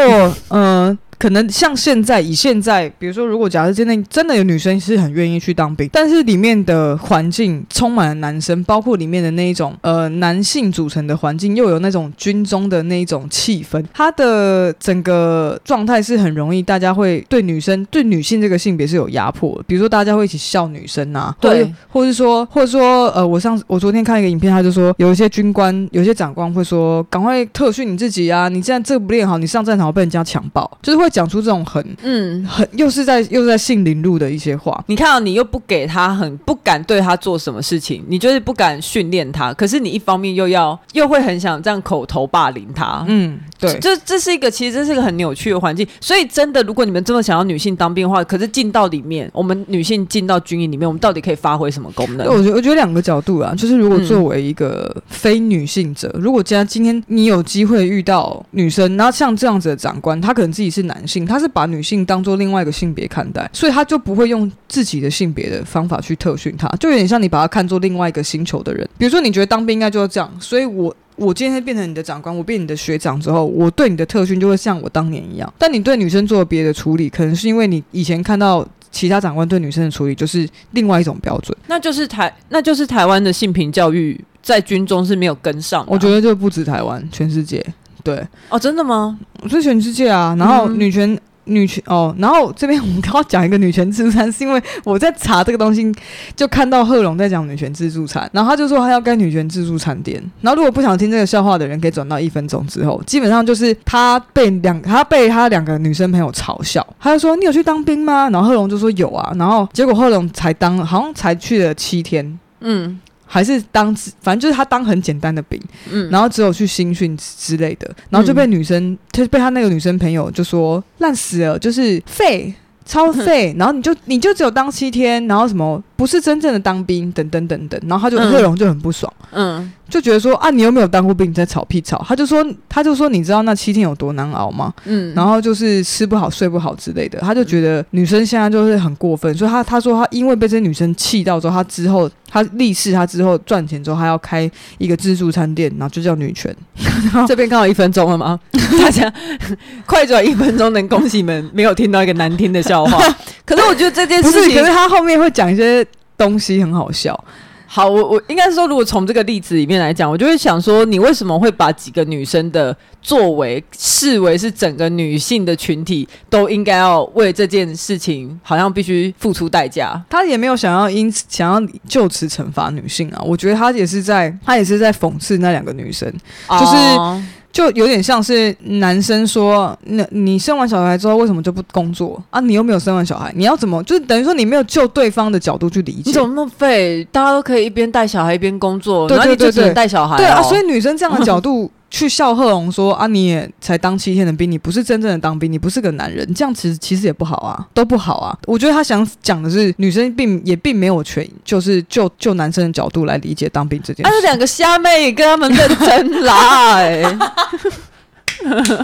嗯。呃可能像现在，以现在，比如说，如果假设真的真的有女生是很愿意去当兵，但是里面的环境充满了男生，包括里面的那一种呃男性组成的环境，又有那种军中的那一种气氛，它的整个状态是很容易，大家会对女生对女性这个性别是有压迫。比如说，大家会一起笑女生啊，对，或者说，或者说，呃，我上我昨天看一个影片，他就说有一些军官，有些长官会说，赶快特训你自己啊，你现在这不练好，你上战场被人家强暴，就是会。讲出这种很嗯。很又是在又是在性凌辱的一些话，你看到你又不给他很不敢对他做什么事情，你就是不敢训练他，可是你一方面又要又会很想这样口头霸凌他，嗯，对，这这是一个其实这是一个很扭曲的环境，所以真的如果你们这么想要女性当兵的话，可是进到里面，我们女性进到军营里面，我们到底可以发挥什么功能？我觉得我觉得两个角度啊，就是如果作为一个非女性者，嗯、如果既然今天你有机会遇到女生，然后像这样子的长官，他可能自己是男性，他是把女性当做另外一个性别看待，所以他就不会用自己的性别的方法去特训他，就有点像你把他看作另外一个星球的人。比如说，你觉得当兵应该就是这样，所以我我今天变成你的长官，我变你的学长之后，我对你的特训就会像我当年一样。但你对女生做别的处理，可能是因为你以前看到其他长官对女生的处理就是另外一种标准，那就是台那就是台湾的性平教育在军中是没有跟上。我觉得就不止台湾，全世界。对哦，真的吗？是全世界啊。然后女权，女权哦，然后这边我们刚刚讲一个女权自助餐，是因为我在查这个东西，就看到贺龙在讲女权自助餐，然后他就说他要开女权自助餐店。然后如果不想听这个笑话的人，可以转到一分钟之后。基本上就是他被两他被他两个女生朋友嘲笑，他就说你有去当兵吗？然后贺龙就说有啊，然后结果贺龙才当好像才去了七天，嗯。还是当，反正就是他当很简单的兵，嗯，然后只有去新训之类的，然后就被女生，就、嗯、被他那个女生朋友就说烂死了，就是废，超废，然后你就你就只有当七天，然后什么不是真正的当兵，等等等等，然后他就贺龙就很不爽，嗯。就觉得说啊，你有没有当过兵，你在吵屁吵。他就说，他就说，你知道那七天有多难熬吗？嗯，然后就是吃不好、睡不好之类的。他就觉得女生现在就是很过分，所以他他说他因为被这些女生气到之后，他之后他立誓，他之后赚钱之后，他要开一个自助餐店，然后就叫女权。这边刚好一分钟了吗？大家 快转一分钟，能恭喜你们没有听到一个难听的笑话。可是我觉得这件事情，可是他后面会讲一些东西很好笑。好，我我应该是说，如果从这个例子里面来讲，我就会想说，你为什么会把几个女生的作为视为是整个女性的群体都应该要为这件事情，好像必须付出代价？他也没有想要因此想要就此惩罚女性啊，我觉得他也是在他也是在讽刺那两个女生，就是。Oh. 就有点像是男生说：“那你生完小孩之后为什么就不工作啊？你又没有生完小孩，你要怎么？就是等于说你没有就对方的角度去理解。你怎么那么废？大家都可以一边带小孩一边工作，对对对对，然后你就只能带小孩哦。对啊，所以女生这样的角度。”去笑贺龙说啊，你也才当七天的兵，你不是真正的当兵，你不是个男人，这样其实其实也不好啊，都不好啊。我觉得他想讲的是，女生并也并没有权，就是就就男生的角度来理解当兵这件事。他是两个虾妹跟他们认真来，欸。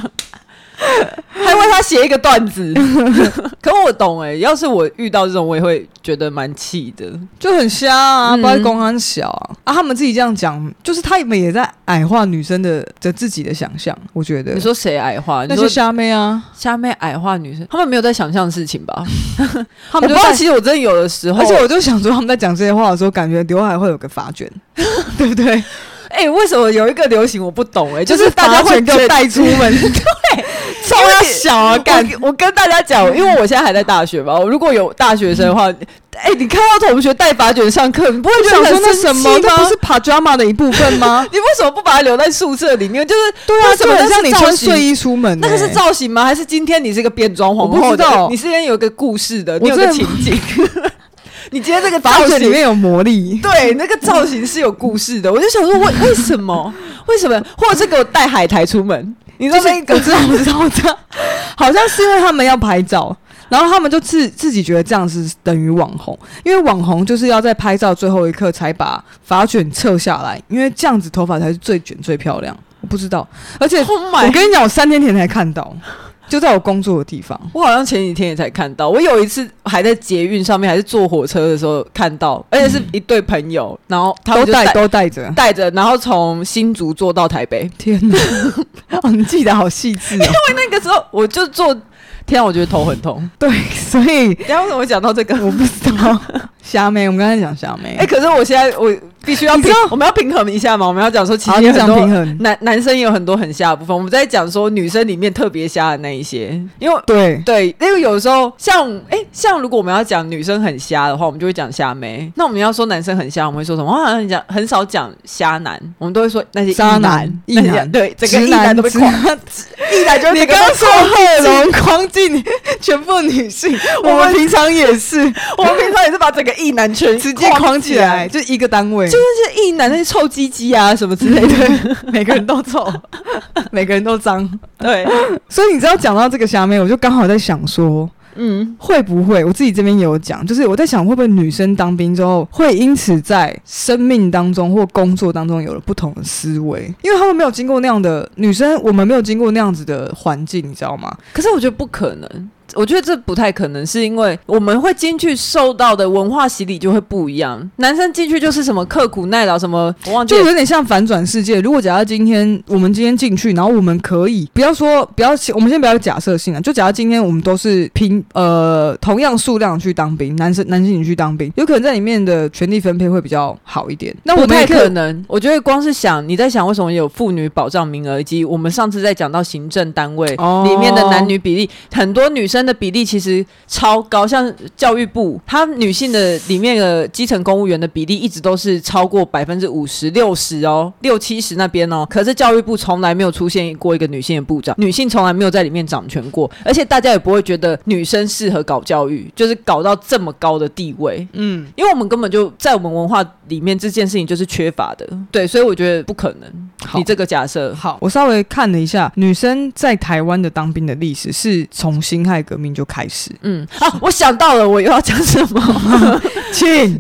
还为他写一个段子，可我懂哎、欸，要是我遇到这种，我也会觉得蛮气的，就很瞎啊，不然公安小啊，啊，他们自己这样讲，就是他们也在矮化女生的的自己的想象，我觉得。你说谁矮化？那些虾妹啊，虾妹矮化女生，他们没有在想象事情吧？他们就其实我真的有的时候，而且我就想说，他们在讲这些话的时候，感觉刘海会有个发卷，对不对？哎、欸，为什么有一个流行我不懂、欸？哎，就是大家会给我带出门，对。超小啊！干，我跟大家讲，因为我现在还在大学嘛。如果有大学生的话，哎、欸，你看到同学带发卷上课，你不会觉得很生气吗？这不是 pajama 的一部分吗？你为什么不把它留在宿舍里面？就是对啊，就很像你穿睡衣出门、欸。那个是造型吗？还是今天你是个变装皇后？我不知道，你是因为有一个故事的，你有个情景。你今天这个发卷里面有魔力，对，那个造型是有故事的。我就想说，为为什么？为什么？或者是给我带海苔出门？你说那个知道不知道？这样好像是因为他们要拍照，然后他们就自自己觉得这样是等于网红，因为网红就是要在拍照最后一刻才把发卷撤下来，因为这样子头发才是最卷最漂亮。我不知道，而且我跟你讲，我三天前才看到。就在我工作的地方，我好像前几天也才看到。我有一次还在捷运上面，还是坐火车的时候看到，而且是一对朋友，嗯、然后他们都带都带着带着，然后从新竹坐到台北。天哪，哦，你记得好细致哦。因为那个时候我就坐，天啊，我觉得头很痛。对，所以你要为什么讲到这个？我不知道。虾妹，我们刚才讲虾妹。哎、欸，可是我现在我。必须要平，我们要平衡一下嘛。我们要讲说，其实很多男男生也有很多很瞎的部分。我们在讲说女生里面特别瞎的那一些，因为对对，因为有时候像哎、欸，像如果我们要讲女生很瞎的话，我们就会讲虾妹。那我们要说男生很瞎，我们会说什么？我好像讲很少讲瞎男，我们都会说那些渣男、异男。对，整个异男都被框，异男就你刚刚说贺龙框进全部女性，我们平常也是，我们平常也是把整个异男全直接框起来，就一个单位。就那些一男，那些臭鸡鸡啊什么之类的，每个人都臭，每个人都脏。对，所以你知道讲到这个虾妹，我就刚好在想说，嗯，会不会我自己这边也有讲，就是我在想，会不会女生当兵之后，会因此在生命当中或工作当中有了不同的思维，因为他们没有经过那样的女生，我们没有经过那样子的环境，你知道吗？可是我觉得不可能。我觉得这不太可能，是因为我们会进去受到的文化洗礼就会不一样。男生进去就是什么刻苦耐劳，什么我忘记，就有点像反转世界。如果假设今天我们今天进去，然后我们可以不要说不要，我们先不要假设性啊，就假设今天我们都是拼呃同样数量去当兵，男生男性你去当兵，有可能在里面的权力分配会比较好一点。那我不太可能，我觉得光是想你在想为什么有妇女保障名额，以及我们上次在讲到行政单位里面的男女比例，很多女生的比例其实超高，像教育部，它女性的里面的基层公务员的比例一直都是超过百分之五十六十哦，六七十那边哦。可是教育部从来没有出现过一个女性的部长，女性从来没有在里面掌权过，而且大家也不会觉得女生适合搞教育，就是搞到这么高的地位。嗯，因为我们根本就在我们文化里面这件事情就是缺乏的，对，所以我觉得不可能。好你这个假设好，我稍微看了一下，女生在台湾的当兵的历史是从辛亥革命就开始。嗯，啊，我想到了，我又要讲什么？请，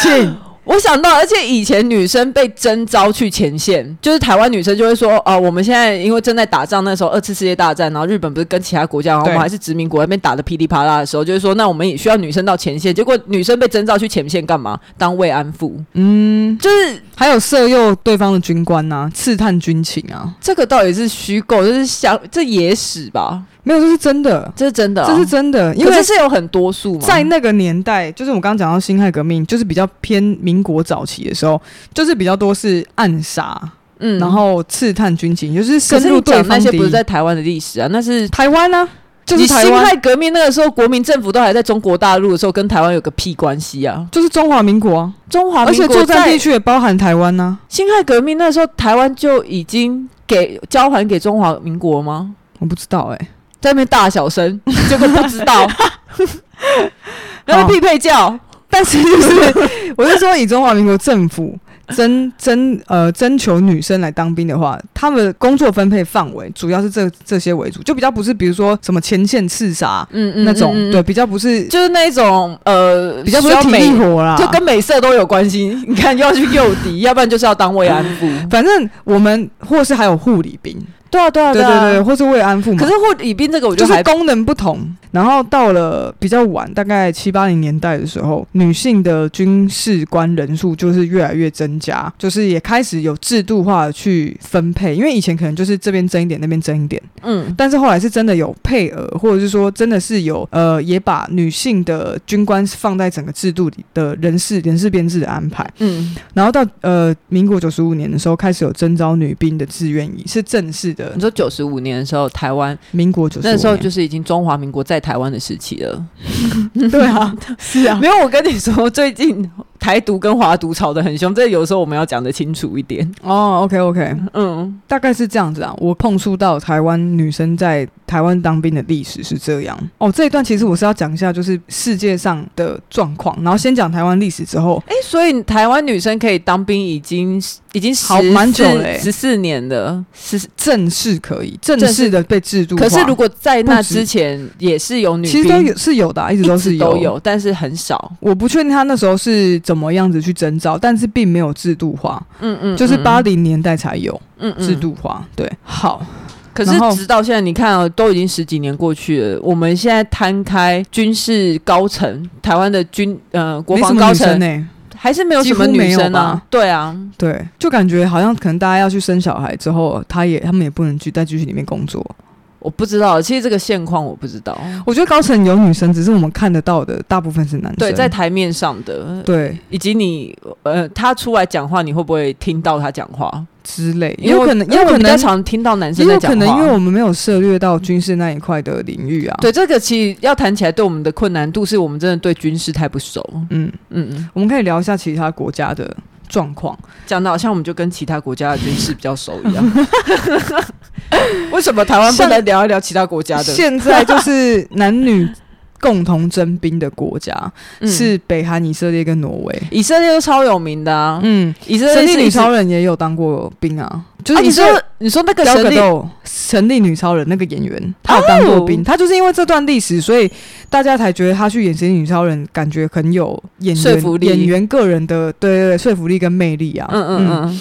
请。我想到，而且以前女生被征召去前线，就是台湾女生就会说，哦、呃，我们现在因为正在打仗，那时候二次世界大战，然后日本不是跟其他国家，然后我们还是殖民国那边打的噼里啪啦的时候，就是说，那我们也需要女生到前线。结果女生被征召去前线干嘛？当慰安妇。嗯，就是还有色诱对方的军官啊，刺探军情啊，这个到底是虚构，就是想这野史吧？没有，这是真的，这是真的，这是真的，因为这是有很多数嘛。在那个年代，就是我刚刚讲到辛亥革命，就是比较偏民国早期的时候，就是比较多是暗杀，嗯，然后刺探军情，就是深入对方。那些不是在台湾的历史啊，那是台湾啊，就是。辛亥革命那个时候，国民政府都还在中国大陆的时候，跟台湾有个屁关系啊？就是中华民国啊，中华民国，而且作战地区也包含台湾呢。辛亥革命那时候，台湾就已经给交还给中华民国吗？我不知道哎、欸。在那边大小声，结果不知道，然后匹配叫，但是就是，我是说，以中华民国政府征征呃征求女生来当兵的话，他们工作分配范围主要是这这些为主，就比较不是比如说什么前线刺杀，嗯嗯那种，对，比较不是，就是那种呃，比较不是体力活啦，就跟美色都有关系。你看，又要去诱敌，要不然就是要当慰安妇，反正我们或是还有护理兵。对啊，对啊，对啊，对或是慰安妇嘛。可是护理兵这个，我觉得是功能不同。然后到了比较晚，大概七八零年代的时候，女性的军事官人数就是越来越增加，就是也开始有制度化的去分配。因为以前可能就是这边增一点，那边增一点，嗯。但是后来是真的有配额，或者是说真的是有呃，也把女性的军官放在整个制度里的人事人事编制的安排，嗯。然后到呃民国九十五年的时候，开始有征召女兵的志愿役，是正式的。你说九十五年的时候，台湾民国九那时候就是已经中华民国在台湾的时期了。对啊，是啊。没有，我跟你说，最近台独跟华独吵得很凶，这有时候我们要讲得清楚一点。哦，OK OK，嗯，大概是这样子啊。我碰触到台湾女生在台湾当兵的历史是这样。哦，这一段其实我是要讲一下，就是世界上的状况，然后先讲台湾历史之后。哎，所以台湾女生可以当兵已经已经好蛮久了，十四年了，是正式可以正式的被制度。可是如果在那之前也是有女兵，其实都有是有的，一直都是有都有，但是很少。我不确定他那时候是怎么样子去征召，但是并没有制度化。嗯嗯，就是八零年代才有嗯制度化。对，好。可是直到现在，你看啊，都已经十几年过去了。我们现在摊开军事高层，台湾的军呃国防高层呢，还是没有什么女生啊。对啊，对，就感觉好像可能大家要去生小孩之后，他也他们也不能去在军训里面工作。我不知道，其实这个现况我不知道。我觉得高层有女生，只是我们看得到的大部分是男生。对，在台面上的，对，以及你呃，他出来讲话，你会不会听到他讲话之类？也有可能，因为我比较常听到男生在讲话。可能因为我们没有涉猎到军事那一块的领域啊。对，这个其实要谈起来，对我们的困难度是我们真的对军事太不熟。嗯嗯嗯，我们可以聊一下其他国家的状况，讲的好像我们就跟其他国家的军事比较熟一样。为什么台湾不能聊一聊其他国家的？现在就是男女共同征兵的国家是北韩、以色列跟挪威。以色列都超有名的啊，嗯，以色列女超人也有当过兵啊。就是你说，你说那个神力神力女超人那个演员，他有当过兵，他就是因为这段历史，所以大家才觉得他去演神力女超人，感觉很有演员演员个人的对对对说服力跟魅力啊。嗯嗯嗯。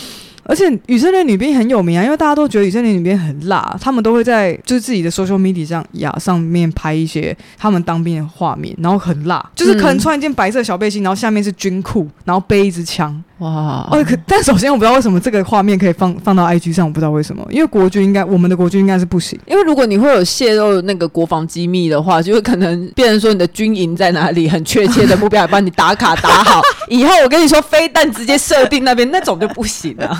而且以色列女兵很有名啊，因为大家都觉得以色列女兵很辣，他们都会在就是自己的 social media 上呀上面拍一些他们当兵的画面，然后很辣，就是可能穿一件白色小背心，然后下面是军裤，然后背一支枪。哇哦！可但首先我不知道为什么这个画面可以放放到 IG 上，我不知道为什么，因为国军应该我们的国军应该是不行，因为如果你会有泄露那个国防机密的话，就会可能变成说你的军营在哪里，很确切的目标来帮你打卡打好，以后我跟你说飞弹直接设定那边那种就不行了。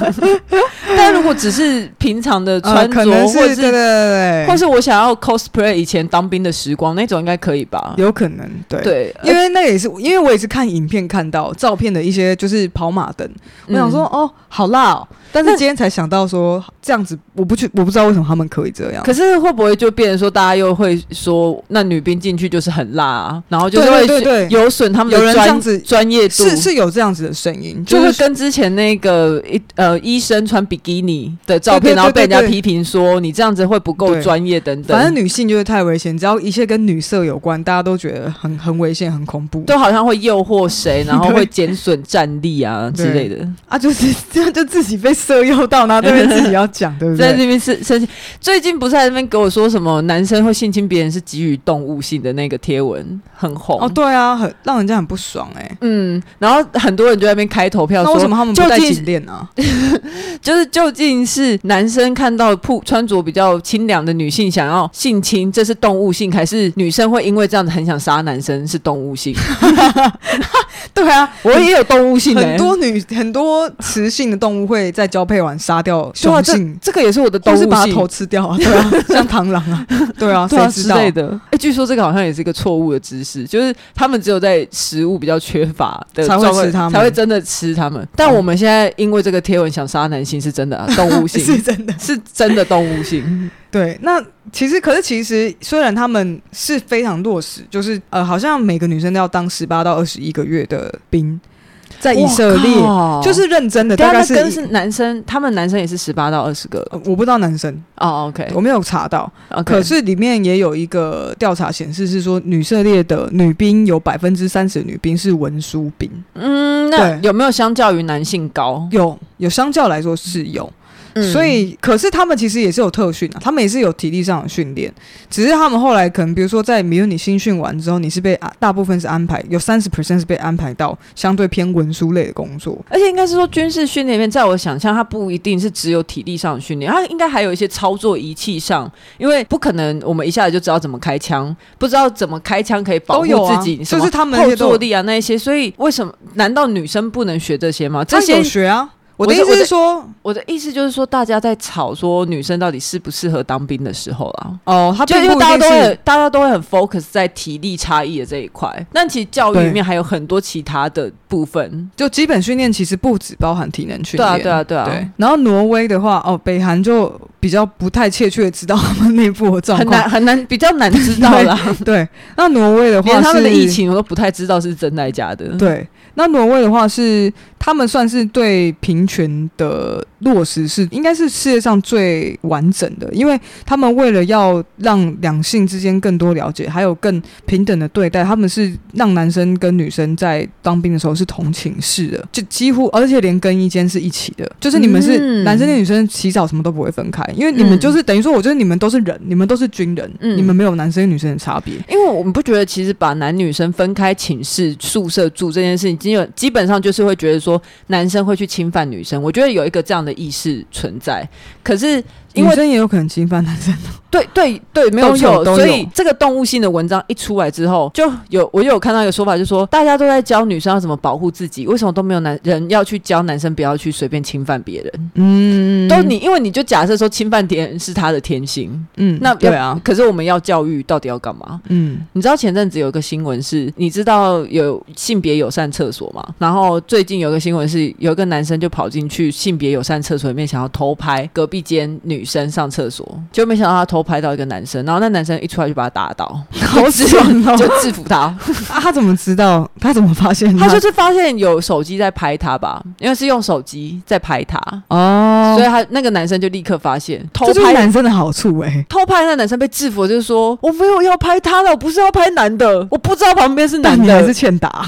但如果只是平常的穿着，呃、或是对对对，或是我想要 cosplay 以前当兵的时光那种，应该可以吧？有可能，对对，因为那也是因为我也是看影片看到照片的一些就是跑马。等，我想说，哦，好辣哦！但是今天才想到说这样子，我不去，我不知道为什么他们可以这样。可是会不会就变成说，大家又会说，那女兵进去就是很辣啊？然后就是会有损他们的专专业度，是是有这样子的声音，就会跟之前那个一呃医生穿比基尼的照片，然后被人家批评说你这样子会不够专业等等。反正女性就是太危险，只要一切跟女色有关，大家都觉得很很危险、很恐怖，都好像会诱惑谁，然后 会减损战力啊之类的。啊，就是这样 就自己被色诱到呢。这边自己要讲，对不对？在这边是生气。最近不是在那边给我说什么男生会性侵别人是给予动物性的那个贴文很红哦，对啊，很让人家很不爽哎、欸。嗯，然后很多人就在那边开投票说，为什么他们不带颈链啊？就是究竟是男生看到铺穿着比较清凉的女性想要性侵，这是动物性，还是女生会因为这样子很想杀男生是动物性？对啊，我也有动物性、欸，很多女很多雌性的动物会在交配完杀掉雄性，这个也是我的动物性，是把它头吃掉啊，对啊，像螳螂啊，对啊，对啊之类的。哎、欸，据说这个好像也是一个错误的知识，就是他们只有在食物比较缺乏的才会吃它们，才会真的吃它们。但我们现在因为这个贴文想杀男性 是真的、啊，动物性是真的，是真的动物性。对，那其实可是其实虽然他们是非常落实，就是呃，好像每个女生都要当十八到二十一个月的兵。在以色列就是认真的，大概是是男生，他们男生也是十八到二十个，我不知道男生。哦，OK，我没有查到，可是里面也有一个调查显示是说，以色列的女兵有百分之三十女兵是文书兵，嗯，那有没有相较于男性高？有，有相较来说是有。所以，可是他们其实也是有特训啊，他们也是有体力上的训练，只是他们后来可能，比如说在比如你新训完之后，你是被啊大部分是安排有三十 percent 是被安排到相对偏文书类的工作，而且应该是说军事训练里面，在我想象，它不一定是只有体力上的训练，它应该还有一些操作仪器上，因为不可能我们一下子就知道怎么开枪，不知道怎么开枪可以保护自己，就是他们后坐力啊那一些，所以为什么难道女生不能学这些吗？这些学啊。我的意思是说，我的意思就是说，大家在吵说女生到底适不适合当兵的时候啦，哦，他就因为大家都会，大家都会很 focus 在体力差异的这一块，但其实教育里面还有很多其他的部分，就基本训练其实不止包含体能训练，对啊，对啊，对啊。对，然后挪威的话，哦，北韩就比较不太确切知道他们内部的状况，很难很难，比较难知道啦。对，那挪威的话，连他们的疫情我都不太知道是真的假的。对。那挪威的话是，他们算是对平权的落实是应该是世界上最完整的，因为他们为了要让两性之间更多了解，还有更平等的对待，他们是让男生跟女生在当兵的时候是同寝室的，就几乎而且连更衣间是一起的，就是你们是男生跟女生洗澡什么都不会分开，因为你们就是等于说，我觉得你们都是人，你们都是军人，你们没有男生跟女生的差别。因为我们不觉得其实把男女生分开寝室宿舍住这件事情。基本基本上就是会觉得说男生会去侵犯女生，我觉得有一个这样的意识存在。可是因为女生也有可能侵犯男生。对对对，没有错。所以这个动物性的文章一出来之后，就有我有看到一个说法，就是说大家都在教女生要怎么保护自己，为什么都没有男人要去教男生不要去随便侵犯别人？嗯，都你因为你就假设说侵犯别人是他的天性，嗯，那对啊。可是我们要教育到底要干嘛？嗯，你知道前阵子有一个新闻是，你知道有性别友善厕所吗？然后最近有个新闻是，有一个男生就跑进去性别友善厕所里面，想要偷拍隔壁间女。女生上厕所，就没想到他偷拍到一个男生，然后那男生一出来就把他打倒，好爽哦，就制服他。啊，他怎么知道？他怎么发现他？他就是发现有手机在拍他吧，因为是用手机在拍他哦，所以他那个男生就立刻发现偷拍，男生的好处哎、欸。偷拍那男生被制服，就是说我没有要拍他的，我不是要拍男的，我不知道旁边是男的，你还是欠打。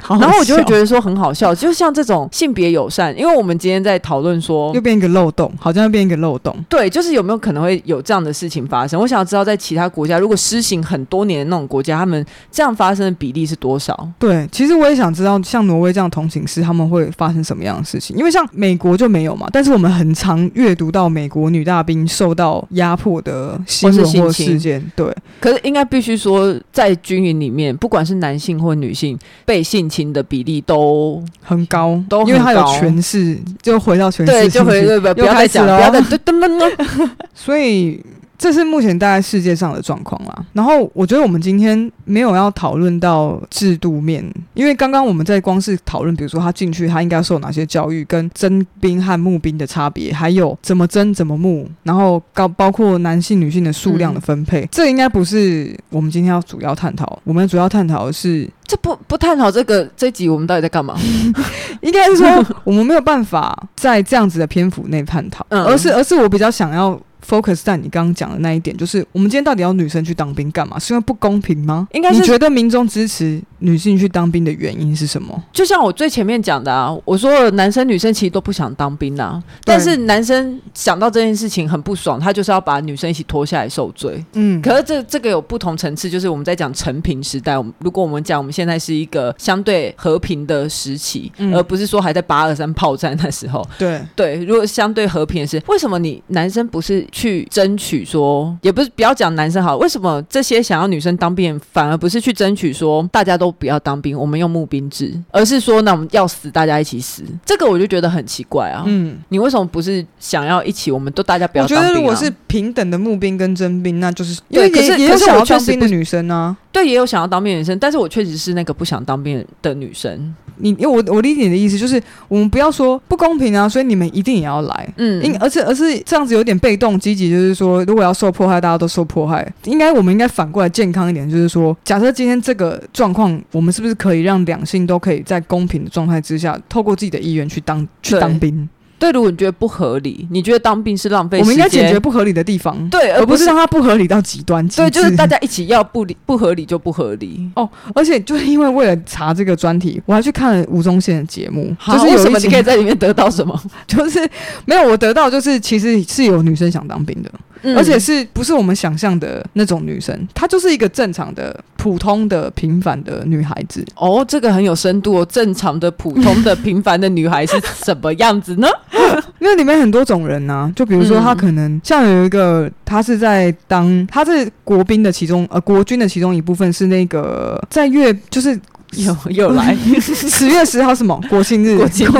好好然后我就会觉得说很好笑，就像这种性别友善，因为我们今天在讨论说又变一个漏洞，好像又变一个漏洞。对，就是有没有可能会有这样的事情发生？我想要知道，在其他国家如果施行很多年的那种国家，他们这样发生的比例是多少？对，其实我也想知道，像挪威这样同情事，他们会发生什么样的事情？因为像美国就没有嘛，但是我们很常阅读到美国女大兵受到压迫的新闻或事件。对，可是应该必须说，在军营里面，不管是男性或女性被性侵的比例都很高，都高，因为他有权势，就回到权势，对，就回对，不要再讲，不要再噔噔噔，所以。这是目前大概世界上的状况啦。然后我觉得我们今天没有要讨论到制度面，因为刚刚我们在光是讨论，比如说他进去他应该受哪些教育，跟征兵和募兵的差别，还有怎么征怎么募，然后高包括男性女性的数量的分配，嗯、这应该不是我们今天要主要探讨。我们主要探讨的是，这不不探讨这个这一集我们到底在干嘛？应该是说我们没有办法在这样子的篇幅内探讨，嗯、而是而是我比较想要。Focus 在你刚刚讲的那一点，就是我们今天到底要女生去当兵干嘛？是因为不公平吗？应该是你觉得民众支持女性去当兵的原因是什么？就像我最前面讲的啊，我说男生女生其实都不想当兵啊，但是男生想到这件事情很不爽，他就是要把女生一起拖下来受罪。嗯，可是这这个有不同层次，就是我们在讲成平时代，我们如果我们讲我们现在是一个相对和平的时期，嗯、而不是说还在八二三炮战那时候。对对，如果相对和平的是，为什么你男生不是？去争取说，也不是不要讲男生好，为什么这些想要女生当兵，反而不是去争取说大家都不要当兵，我们用募兵制，而是说那我们要死大家一起死？这个我就觉得很奇怪啊。嗯，你为什么不是想要一起，我们都大家不要当兵啊？我觉得如果是平等的募兵跟征兵，那就是因为也可是也有想要当兵的女生呢、啊。对，也有想要当兵的女生，但是我确实是那个不想当兵的女生。你因为我我理解你的意思就是，我们不要说不公平啊，所以你们一定也要来，嗯，因而且而是这样子有点被动，积极就是说，如果要受迫害，大家都受迫害，应该我们应该反过来健康一点，就是说，假设今天这个状况，我们是不是可以让两性都可以在公平的状态之下，透过自己的意愿去当去当兵？对，如果你觉得不合理，你觉得当兵是浪费时间，我们应该解决不合理的地方，对，而不是让它不合理到极端。对，就是大家一起要不理不合理就不合理哦。而且就是因为为了查这个专题，我还去看了吴宗宪的节目，好就是有什么你可以在里面得到什么？就是没有我得到，就是其实是有女生想当兵的。嗯、而且是不是我们想象的那种女生？她就是一个正常的、普通的、平凡的女孩子。哦，这个很有深度哦。正常的、普通的、平凡的女孩是什么样子呢？因为里面很多种人呐、啊，就比如说她可能像有一个，她是在当，她是国兵的其中呃国军的其中一部分，是那个在越就是。又又来 十月十号什么 国庆日？国庆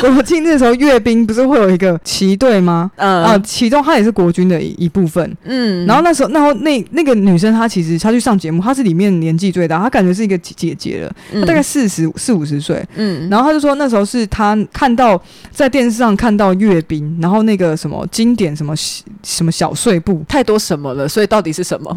国庆日的时候，阅兵不是会有一个旗队吗？嗯啊，其中他也是国军的一一部分。嗯，然后那时候，然后那那个女生她其实她去上节目，她是里面年纪最大，她感觉是一个姐姐了，她大概四十四五十岁。嗯，然后她就说那时候是她看到在电视上看到阅兵，然后那个什么经典什么什么小碎步，太多什么了，所以到底是什么？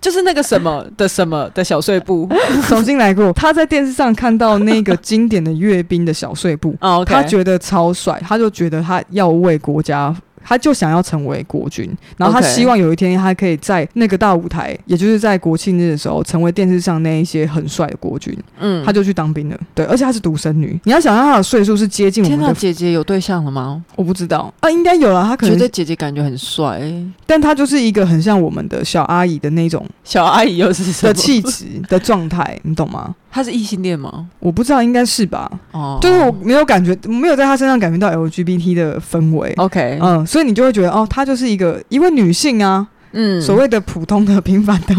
就是那个什么的什么的小碎步，重新来过。她在。在电视上看到那个经典的阅兵的小碎步，他觉得超帅，他就觉得他要为国家。他就想要成为国军，然后他希望有一天他可以在那个大舞台，也就是在国庆日的时候，成为电视上那一些很帅的国军。嗯，他就去当兵了。对，而且他是独生女。你要想象他的岁数是接近我们的。天，姐姐有对象了吗？我不知道啊，应该有了。他可能觉得姐姐感觉很帅，但他就是一个很像我们的小阿姨的那种小阿姨，又是什么的气质的状态，你懂吗？他是异性恋吗？我不知道，应该是吧。哦，就是我没有感觉，没有在他身上感觉到 LGBT 的氛围。OK，嗯，所以你就会觉得，哦，她就是一个一位女性啊。嗯，所谓的普通的、平凡的、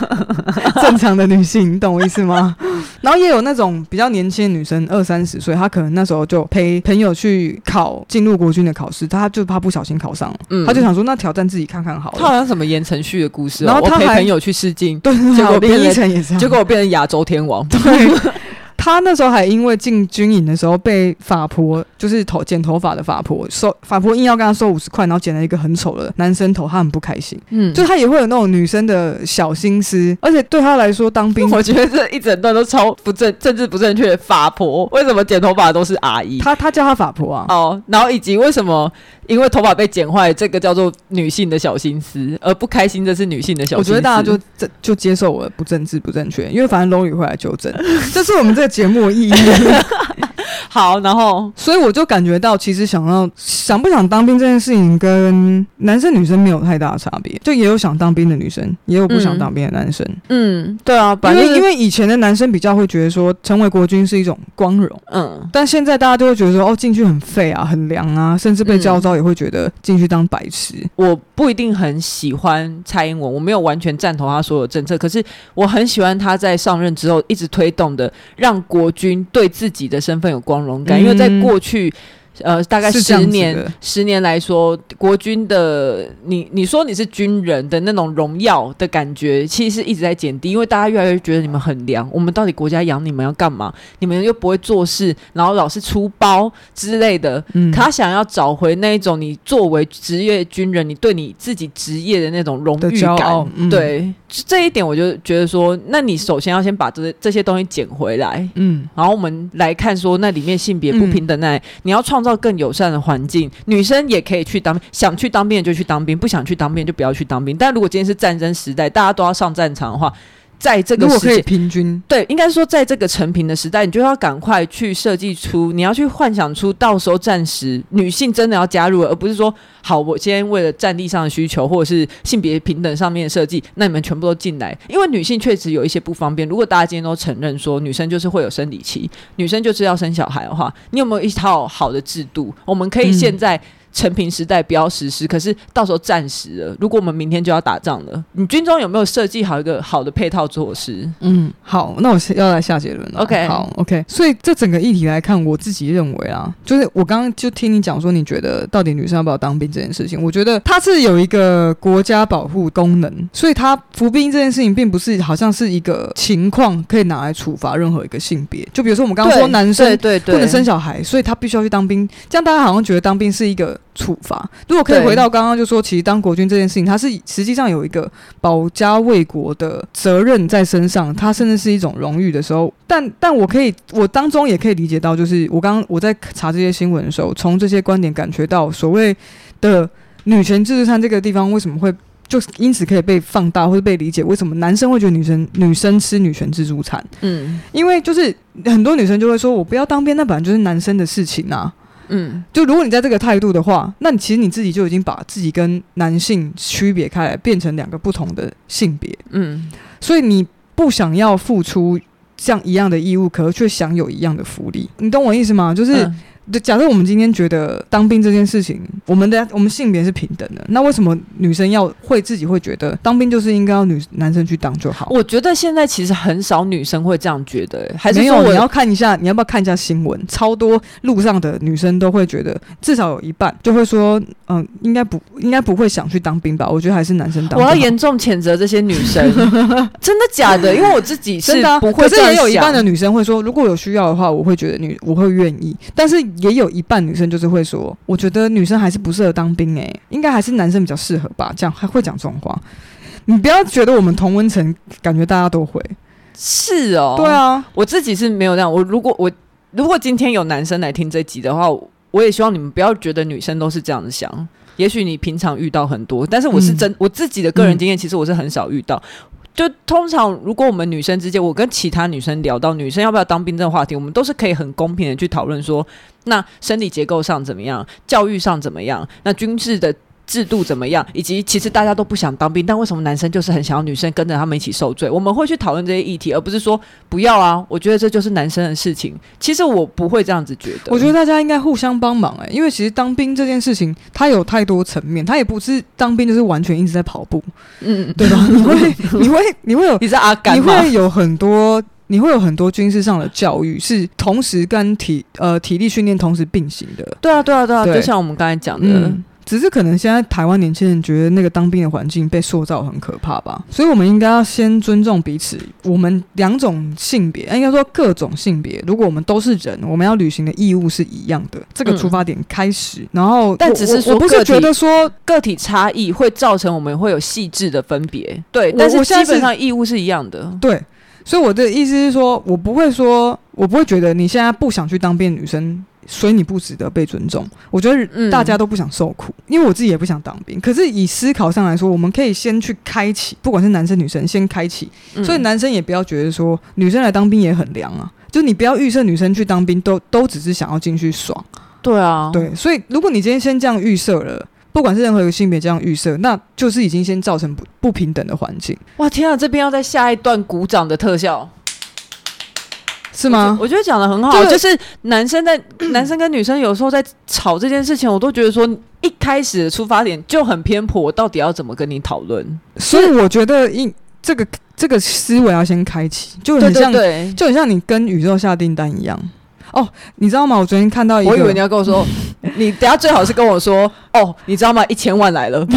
正常的女性，你懂我意思吗？然后也有那种比较年轻的女生，二三十岁，她可能那时候就陪朋友去考进入国军的考试，她就怕不小心考上了，嗯，她就想说那挑战自己看看好了。她好像什么言承旭的故事，然后她陪朋友去试镜，对，结果变成结果我变成亚洲天王，对。他那时候还因为进军营的时候被法婆就是头剪头发的发婆，收发婆硬要跟他收五十块，然后剪了一个很丑的男生头，他很不开心。嗯，就他也会有那种女生的小心思，而且对他来说当兵，我觉得这一整段都超不正政治不正确的发婆，为什么剪头发都是阿姨？他他叫他发婆啊。哦，然后以及为什么因为头发被剪坏，这个叫做女性的小心思，而不开心这是女性的小心思。我觉得大家就这就接受我不政治不正确，因为反正 Lori 会来纠正，这是我们这个节目的意义。好，然后，所以我就感觉到，其实想要想不想当兵这件事情，跟男生女生没有太大的差别。就也有想当兵的女生，也有不想当兵的男生。嗯，嗯对啊，因为因为以前的男生比较会觉得说，成为国军是一种光荣。嗯，但现在大家都会觉得说，哦，进去很废啊，很凉啊，甚至被教招也会觉得进去当白痴。我不一定很喜欢蔡英文，我没有完全赞同他所有政策，可是我很喜欢他在上任之后一直推动的，让国军对自己的身份有光荣感，因为在过去。呃，大概十年，十年来说，国军的你，你说你是军人的那种荣耀的感觉，其实是一直在减低，因为大家越来越觉得你们很凉。我们到底国家养你们要干嘛？你们又不会做事，然后老是出包之类的。嗯，他想要找回那一种你作为职业军人，你对你自己职业的那种荣誉感。嗯、对，这一点我就觉得说，那你首先要先把这这些东西捡回来。嗯，然后我们来看说，那里面性别不平等那，你要创到。更友善的环境，女生也可以去当，想去当兵就去当兵，不想去当兵就不要去当兵。但如果今天是战争时代，大家都要上战场的话。在这个时，如果可以平均，对，应该说，在这个成平的时代，你就要赶快去设计出，你要去幻想出，到时候暂时女性真的要加入了，而不是说，好，我今天为了战地上的需求，或者是性别平等上面的设计，那你们全部都进来，因为女性确实有一些不方便。如果大家今天都承认说，女生就是会有生理期，女生就是要生小孩的话，你有没有一套好的制度？我们可以现在。嗯成平时代不要实施，可是到时候暂时了，如果我们明天就要打仗了，你军中有没有设计好一个好的配套措施？嗯，好，那我要来下结论了。OK，好，OK。所以这整个议题来看，我自己认为啊，就是我刚刚就听你讲说，你觉得到底女生要不要当兵这件事情，我觉得它是有一个国家保护功能，所以它服兵这件事情并不是好像是一个情况可以拿来处罚任何一个性别。就比如说我们刚刚说男生对不能生小孩，所以他必须要去当兵，这样大家好像觉得当兵是一个。处罚，如果可以回到刚刚就说，其实当国军这件事情，它是实际上有一个保家卫国的责任在身上，它甚至是一种荣誉的时候。但但我可以，我当中也可以理解到，就是我刚刚我在查这些新闻的时候，从这些观点感觉到，所谓的女权自助餐这个地方为什么会就因此可以被放大或者被理解？为什么男生会觉得女生女生吃女权自助餐？嗯，因为就是很多女生就会说，我不要当兵，那本来就是男生的事情啊。嗯，就如果你在这个态度的话，那你其实你自己就已经把自己跟男性区别开来，变成两个不同的性别。嗯，所以你不想要付出这样一样的义务，可是却享有一样的福利，你懂我意思吗？就是。嗯假设我们今天觉得当兵这件事情，我们的我们性别是平等的，那为什么女生要会自己会觉得当兵就是应该要女男生去当就好？我觉得现在其实很少女生会这样觉得，还是没有？你要看一下，你要不要看一下新闻？超多路上的女生都会觉得，至少有一半就会说，嗯，应该不应该不会想去当兵吧？我觉得还是男生当。我要严重谴责这些女生，真的假的？因为我自己是。可是也有一半的女生会说，如果有需要的话，我会觉得女我会愿意，但是。也有一半女生就是会说，我觉得女生还是不适合当兵，诶，应该还是男生比较适合吧。这样还会讲这种话，你不要觉得我们同温层感觉大家都会是哦。对啊，我自己是没有这样。我如果我如果今天有男生来听这集的话，我也希望你们不要觉得女生都是这样子想。也许你平常遇到很多，但是我是真、嗯、我自己的个人经验，其实我是很少遇到。就通常，如果我们女生之间，我跟其他女生聊到女生要不要当兵这个话题，我们都是可以很公平的去讨论说，那生理结构上怎么样，教育上怎么样，那军事的。制度怎么样？以及其实大家都不想当兵，但为什么男生就是很想要女生跟着他们一起受罪？我们会去讨论这些议题，而不是说不要啊！我觉得这就是男生的事情。其实我不会这样子觉得。我觉得大家应该互相帮忙哎、欸，因为其实当兵这件事情，它有太多层面，它也不是当兵就是完全一直在跑步，嗯，对吧？你会，你会，你会有，你是阿甘，你会有很多，你会有很多军事上的教育是同时跟体呃体力训练同时并行的。对啊，对啊，对啊，对，就像我们刚才讲的。嗯只是可能现在台湾年轻人觉得那个当兵的环境被塑造很可怕吧，所以我们应该要先尊重彼此。我们两种性别，应该说各种性别，如果我们都是人，我们要履行的义务是一样的。这个出发点开始，嗯、然后但只是说我，我不是觉得说个体差异会造成我们会有细致的分别，对，但是基本上义务是一样的，对。所以我的意思是说，我不会说，我不会觉得你现在不想去当兵的女生，所以你不值得被尊重。我觉得大家都不想受苦，嗯、因为我自己也不想当兵。可是以思考上来说，我们可以先去开启，不管是男生女生，先开启。所以男生也不要觉得说女生来当兵也很凉啊，就你不要预设女生去当兵都都只是想要进去爽。对啊，对。所以如果你今天先这样预设了。不管是任何一个性别这样预设，那就是已经先造成不不平等的环境。哇，天啊！这边要再下一段鼓掌的特效，是吗？我觉得讲的很好，就，是男生在 男生跟女生有时候在吵这件事情，我都觉得说一开始的出发点就很偏颇，我到底要怎么跟你讨论？所以我觉得应这个这个思维要先开启，就很像，对就很像你跟宇宙下订单一样。哦，你知道吗？我昨天看到一个，我以为你要跟我说，你等下最好是跟我说，哦，你知道吗？一千万来了。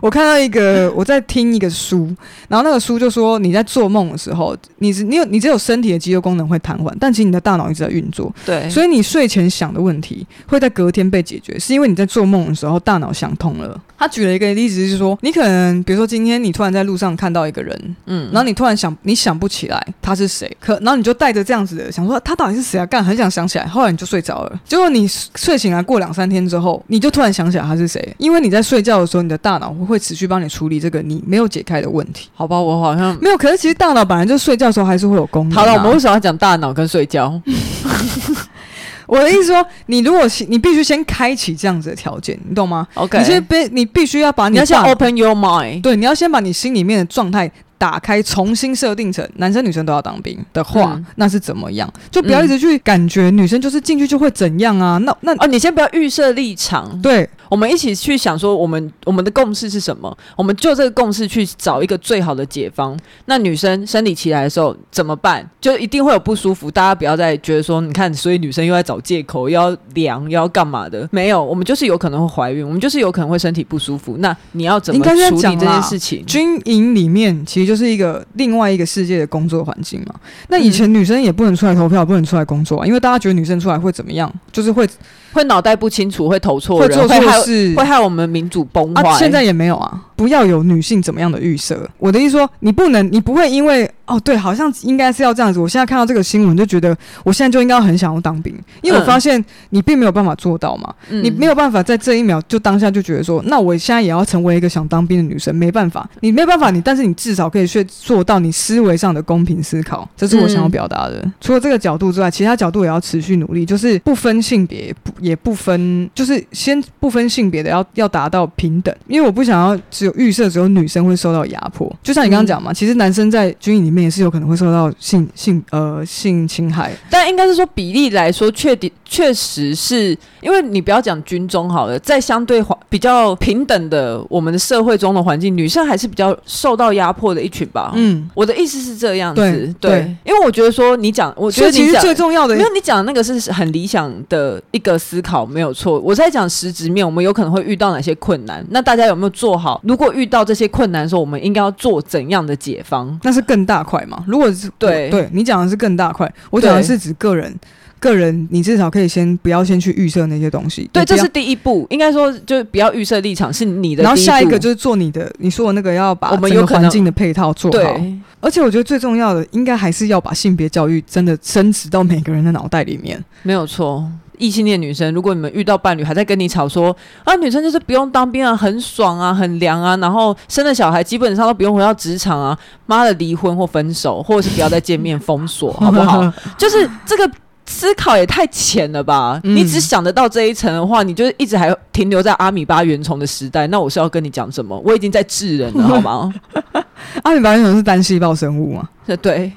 我看到一个，我在听一个书，然后那个书就说，你在做梦的时候，你是你有你只有身体的肌肉功能会瘫痪，但其实你的大脑一直在运作。对，所以你睡前想的问题会在隔天被解决，是因为你在做梦的时候大脑想通了。他举了一个例子，就是说，你可能比如说今天你突然在路上看到一个人，嗯，然后你突然想你想不起来他是谁，可然后你就带着这样子的想说他到底是谁啊？干很想想起来，后来你就睡着了。结果你睡醒来过两三天之后，你就突然想起来他是谁，因为你在睡觉的时候，你的大脑会会持续帮你处理这个你没有解开的问题，好吧？我好像没有，可是其实大脑本来就睡觉的时候还是会有功能啊。好了，我们为什么要讲大脑跟睡觉？我的意思说，你如果你必须先开启这样子的条件，你懂吗？OK，你先必你必须要把你，你要先 open your mind，对，你要先把你心里面的状态。打开，重新设定成男生女生都要当兵的话，嗯、那是怎么样？就不要一直去感觉女生就是进去就会怎样啊？那那哦，你先不要预设立场，对，我们一起去想说，我们我们的共识是什么？我们就这个共识去找一个最好的解方。那女生生理期来的时候怎么办？就一定会有不舒服，大家不要再觉得说，你看，所以女生又在找借口，又要凉，又要干嘛的？没有，我们就是有可能会怀孕，我们就是有可能会身体不舒服。那你要怎么处理这件事情？军营里面其实就是一个另外一个世界的工作环境嘛。那以前女生也不能出来投票，不能出来工作啊，因为大家觉得女生出来会怎么样？就是会会脑袋不清楚，会投错人，会做错事，会害我们民主崩坏。啊，现在也没有啊。不要有女性怎么样的预设。我的意思说，你不能，你不会因为哦，对，好像应该是要这样子。我现在看到这个新闻，就觉得我现在就应该很想要当兵，因为我发现你并没有办法做到嘛。嗯、你没有办法在这一秒就当下就觉得说，那我现在也要成为一个想当兵的女生，没办法，你没有办法，你但是你至少可以去做到你思维上的公平思考，这是我想要表达的。嗯、除了这个角度之外，其他角度也要持续努力，就是不分性别，不也不分，就是先不分性别的要要达到平等，因为我不想要只有预设只有女。女生会受到压迫，就像你刚刚讲嘛，嗯、其实男生在军营里面也是有可能会受到性性呃性侵害，但应该是说比例来说，确定确实是因为你不要讲军中好了，在相对环比较平等的我们的社会中的环境，女生还是比较受到压迫的一群吧。嗯，我的意思是这样子，对，对对，因为我觉得说你讲，我觉得其实最重要的，因为你讲的那个是很理想的一个思考，没有错。我在讲实质面，我们有可能会遇到哪些困难，那大家有没有做好？如果遇到这些，困难的时候，我们应该要做怎样的解方？那是更大块嘛？如果是对对，你讲的是更大块，我讲的是指个人，个人你至少可以先不要先去预设那些东西。对，这是第一步，应该说就是不要预设立场是你的。然后下一个就是做你的，你说的那个要把我们有环境的配套做好。而且我觉得最重要的，应该还是要把性别教育真的深植到每个人的脑袋里面。没有错。异性恋女生，如果你们遇到伴侣还在跟你吵说啊，女生就是不用当兵啊，很爽啊，很凉啊，然后生了小孩基本上都不用回到职场啊，妈的离婚或分手，或者是不要再见面封锁，好不好？就是这个思考也太浅了吧？嗯、你只想得到这一层的话，你就一直还停留在阿米巴原虫的时代。那我是要跟你讲什么？我已经在治人了，好吗？阿米巴原虫是单细胞生物吗？对，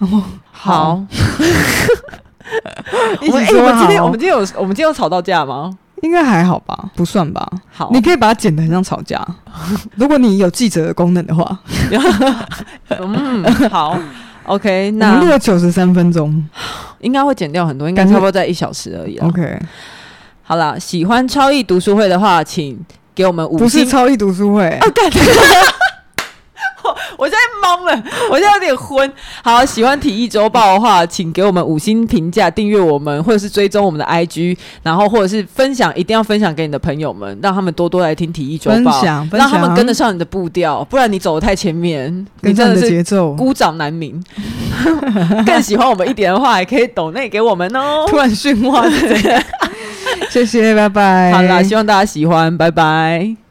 好。好 我们哎，我们今天我们今天有我们今天有吵到架吗？应该还好吧，不算吧。好，你可以把它剪得很像吵架。如果你有记者的功能的话，嗯，好，OK。那录了九十三分钟，应该会剪掉很多，应该差不多在一小时而已。OK。好啦，喜欢超易读书会的话，请给我们五星。不是超易读书会。啊，干 我现在懵了，我现在有点昏。好，喜欢体育周报的话，请给我们五星评价，订阅我们，或者是追踪我们的 IG，然后或者是分享，一定要分享给你的朋友们，让他们多多来听体育周报，分享，分享，让他们跟得上你的步调，不然你走得太前面，跟上你的节奏，孤掌难鸣。更喜欢我们一点的话，也可以抖内给我们哦。突然训话，谢谢，拜拜。好啦，希望大家喜欢，拜拜。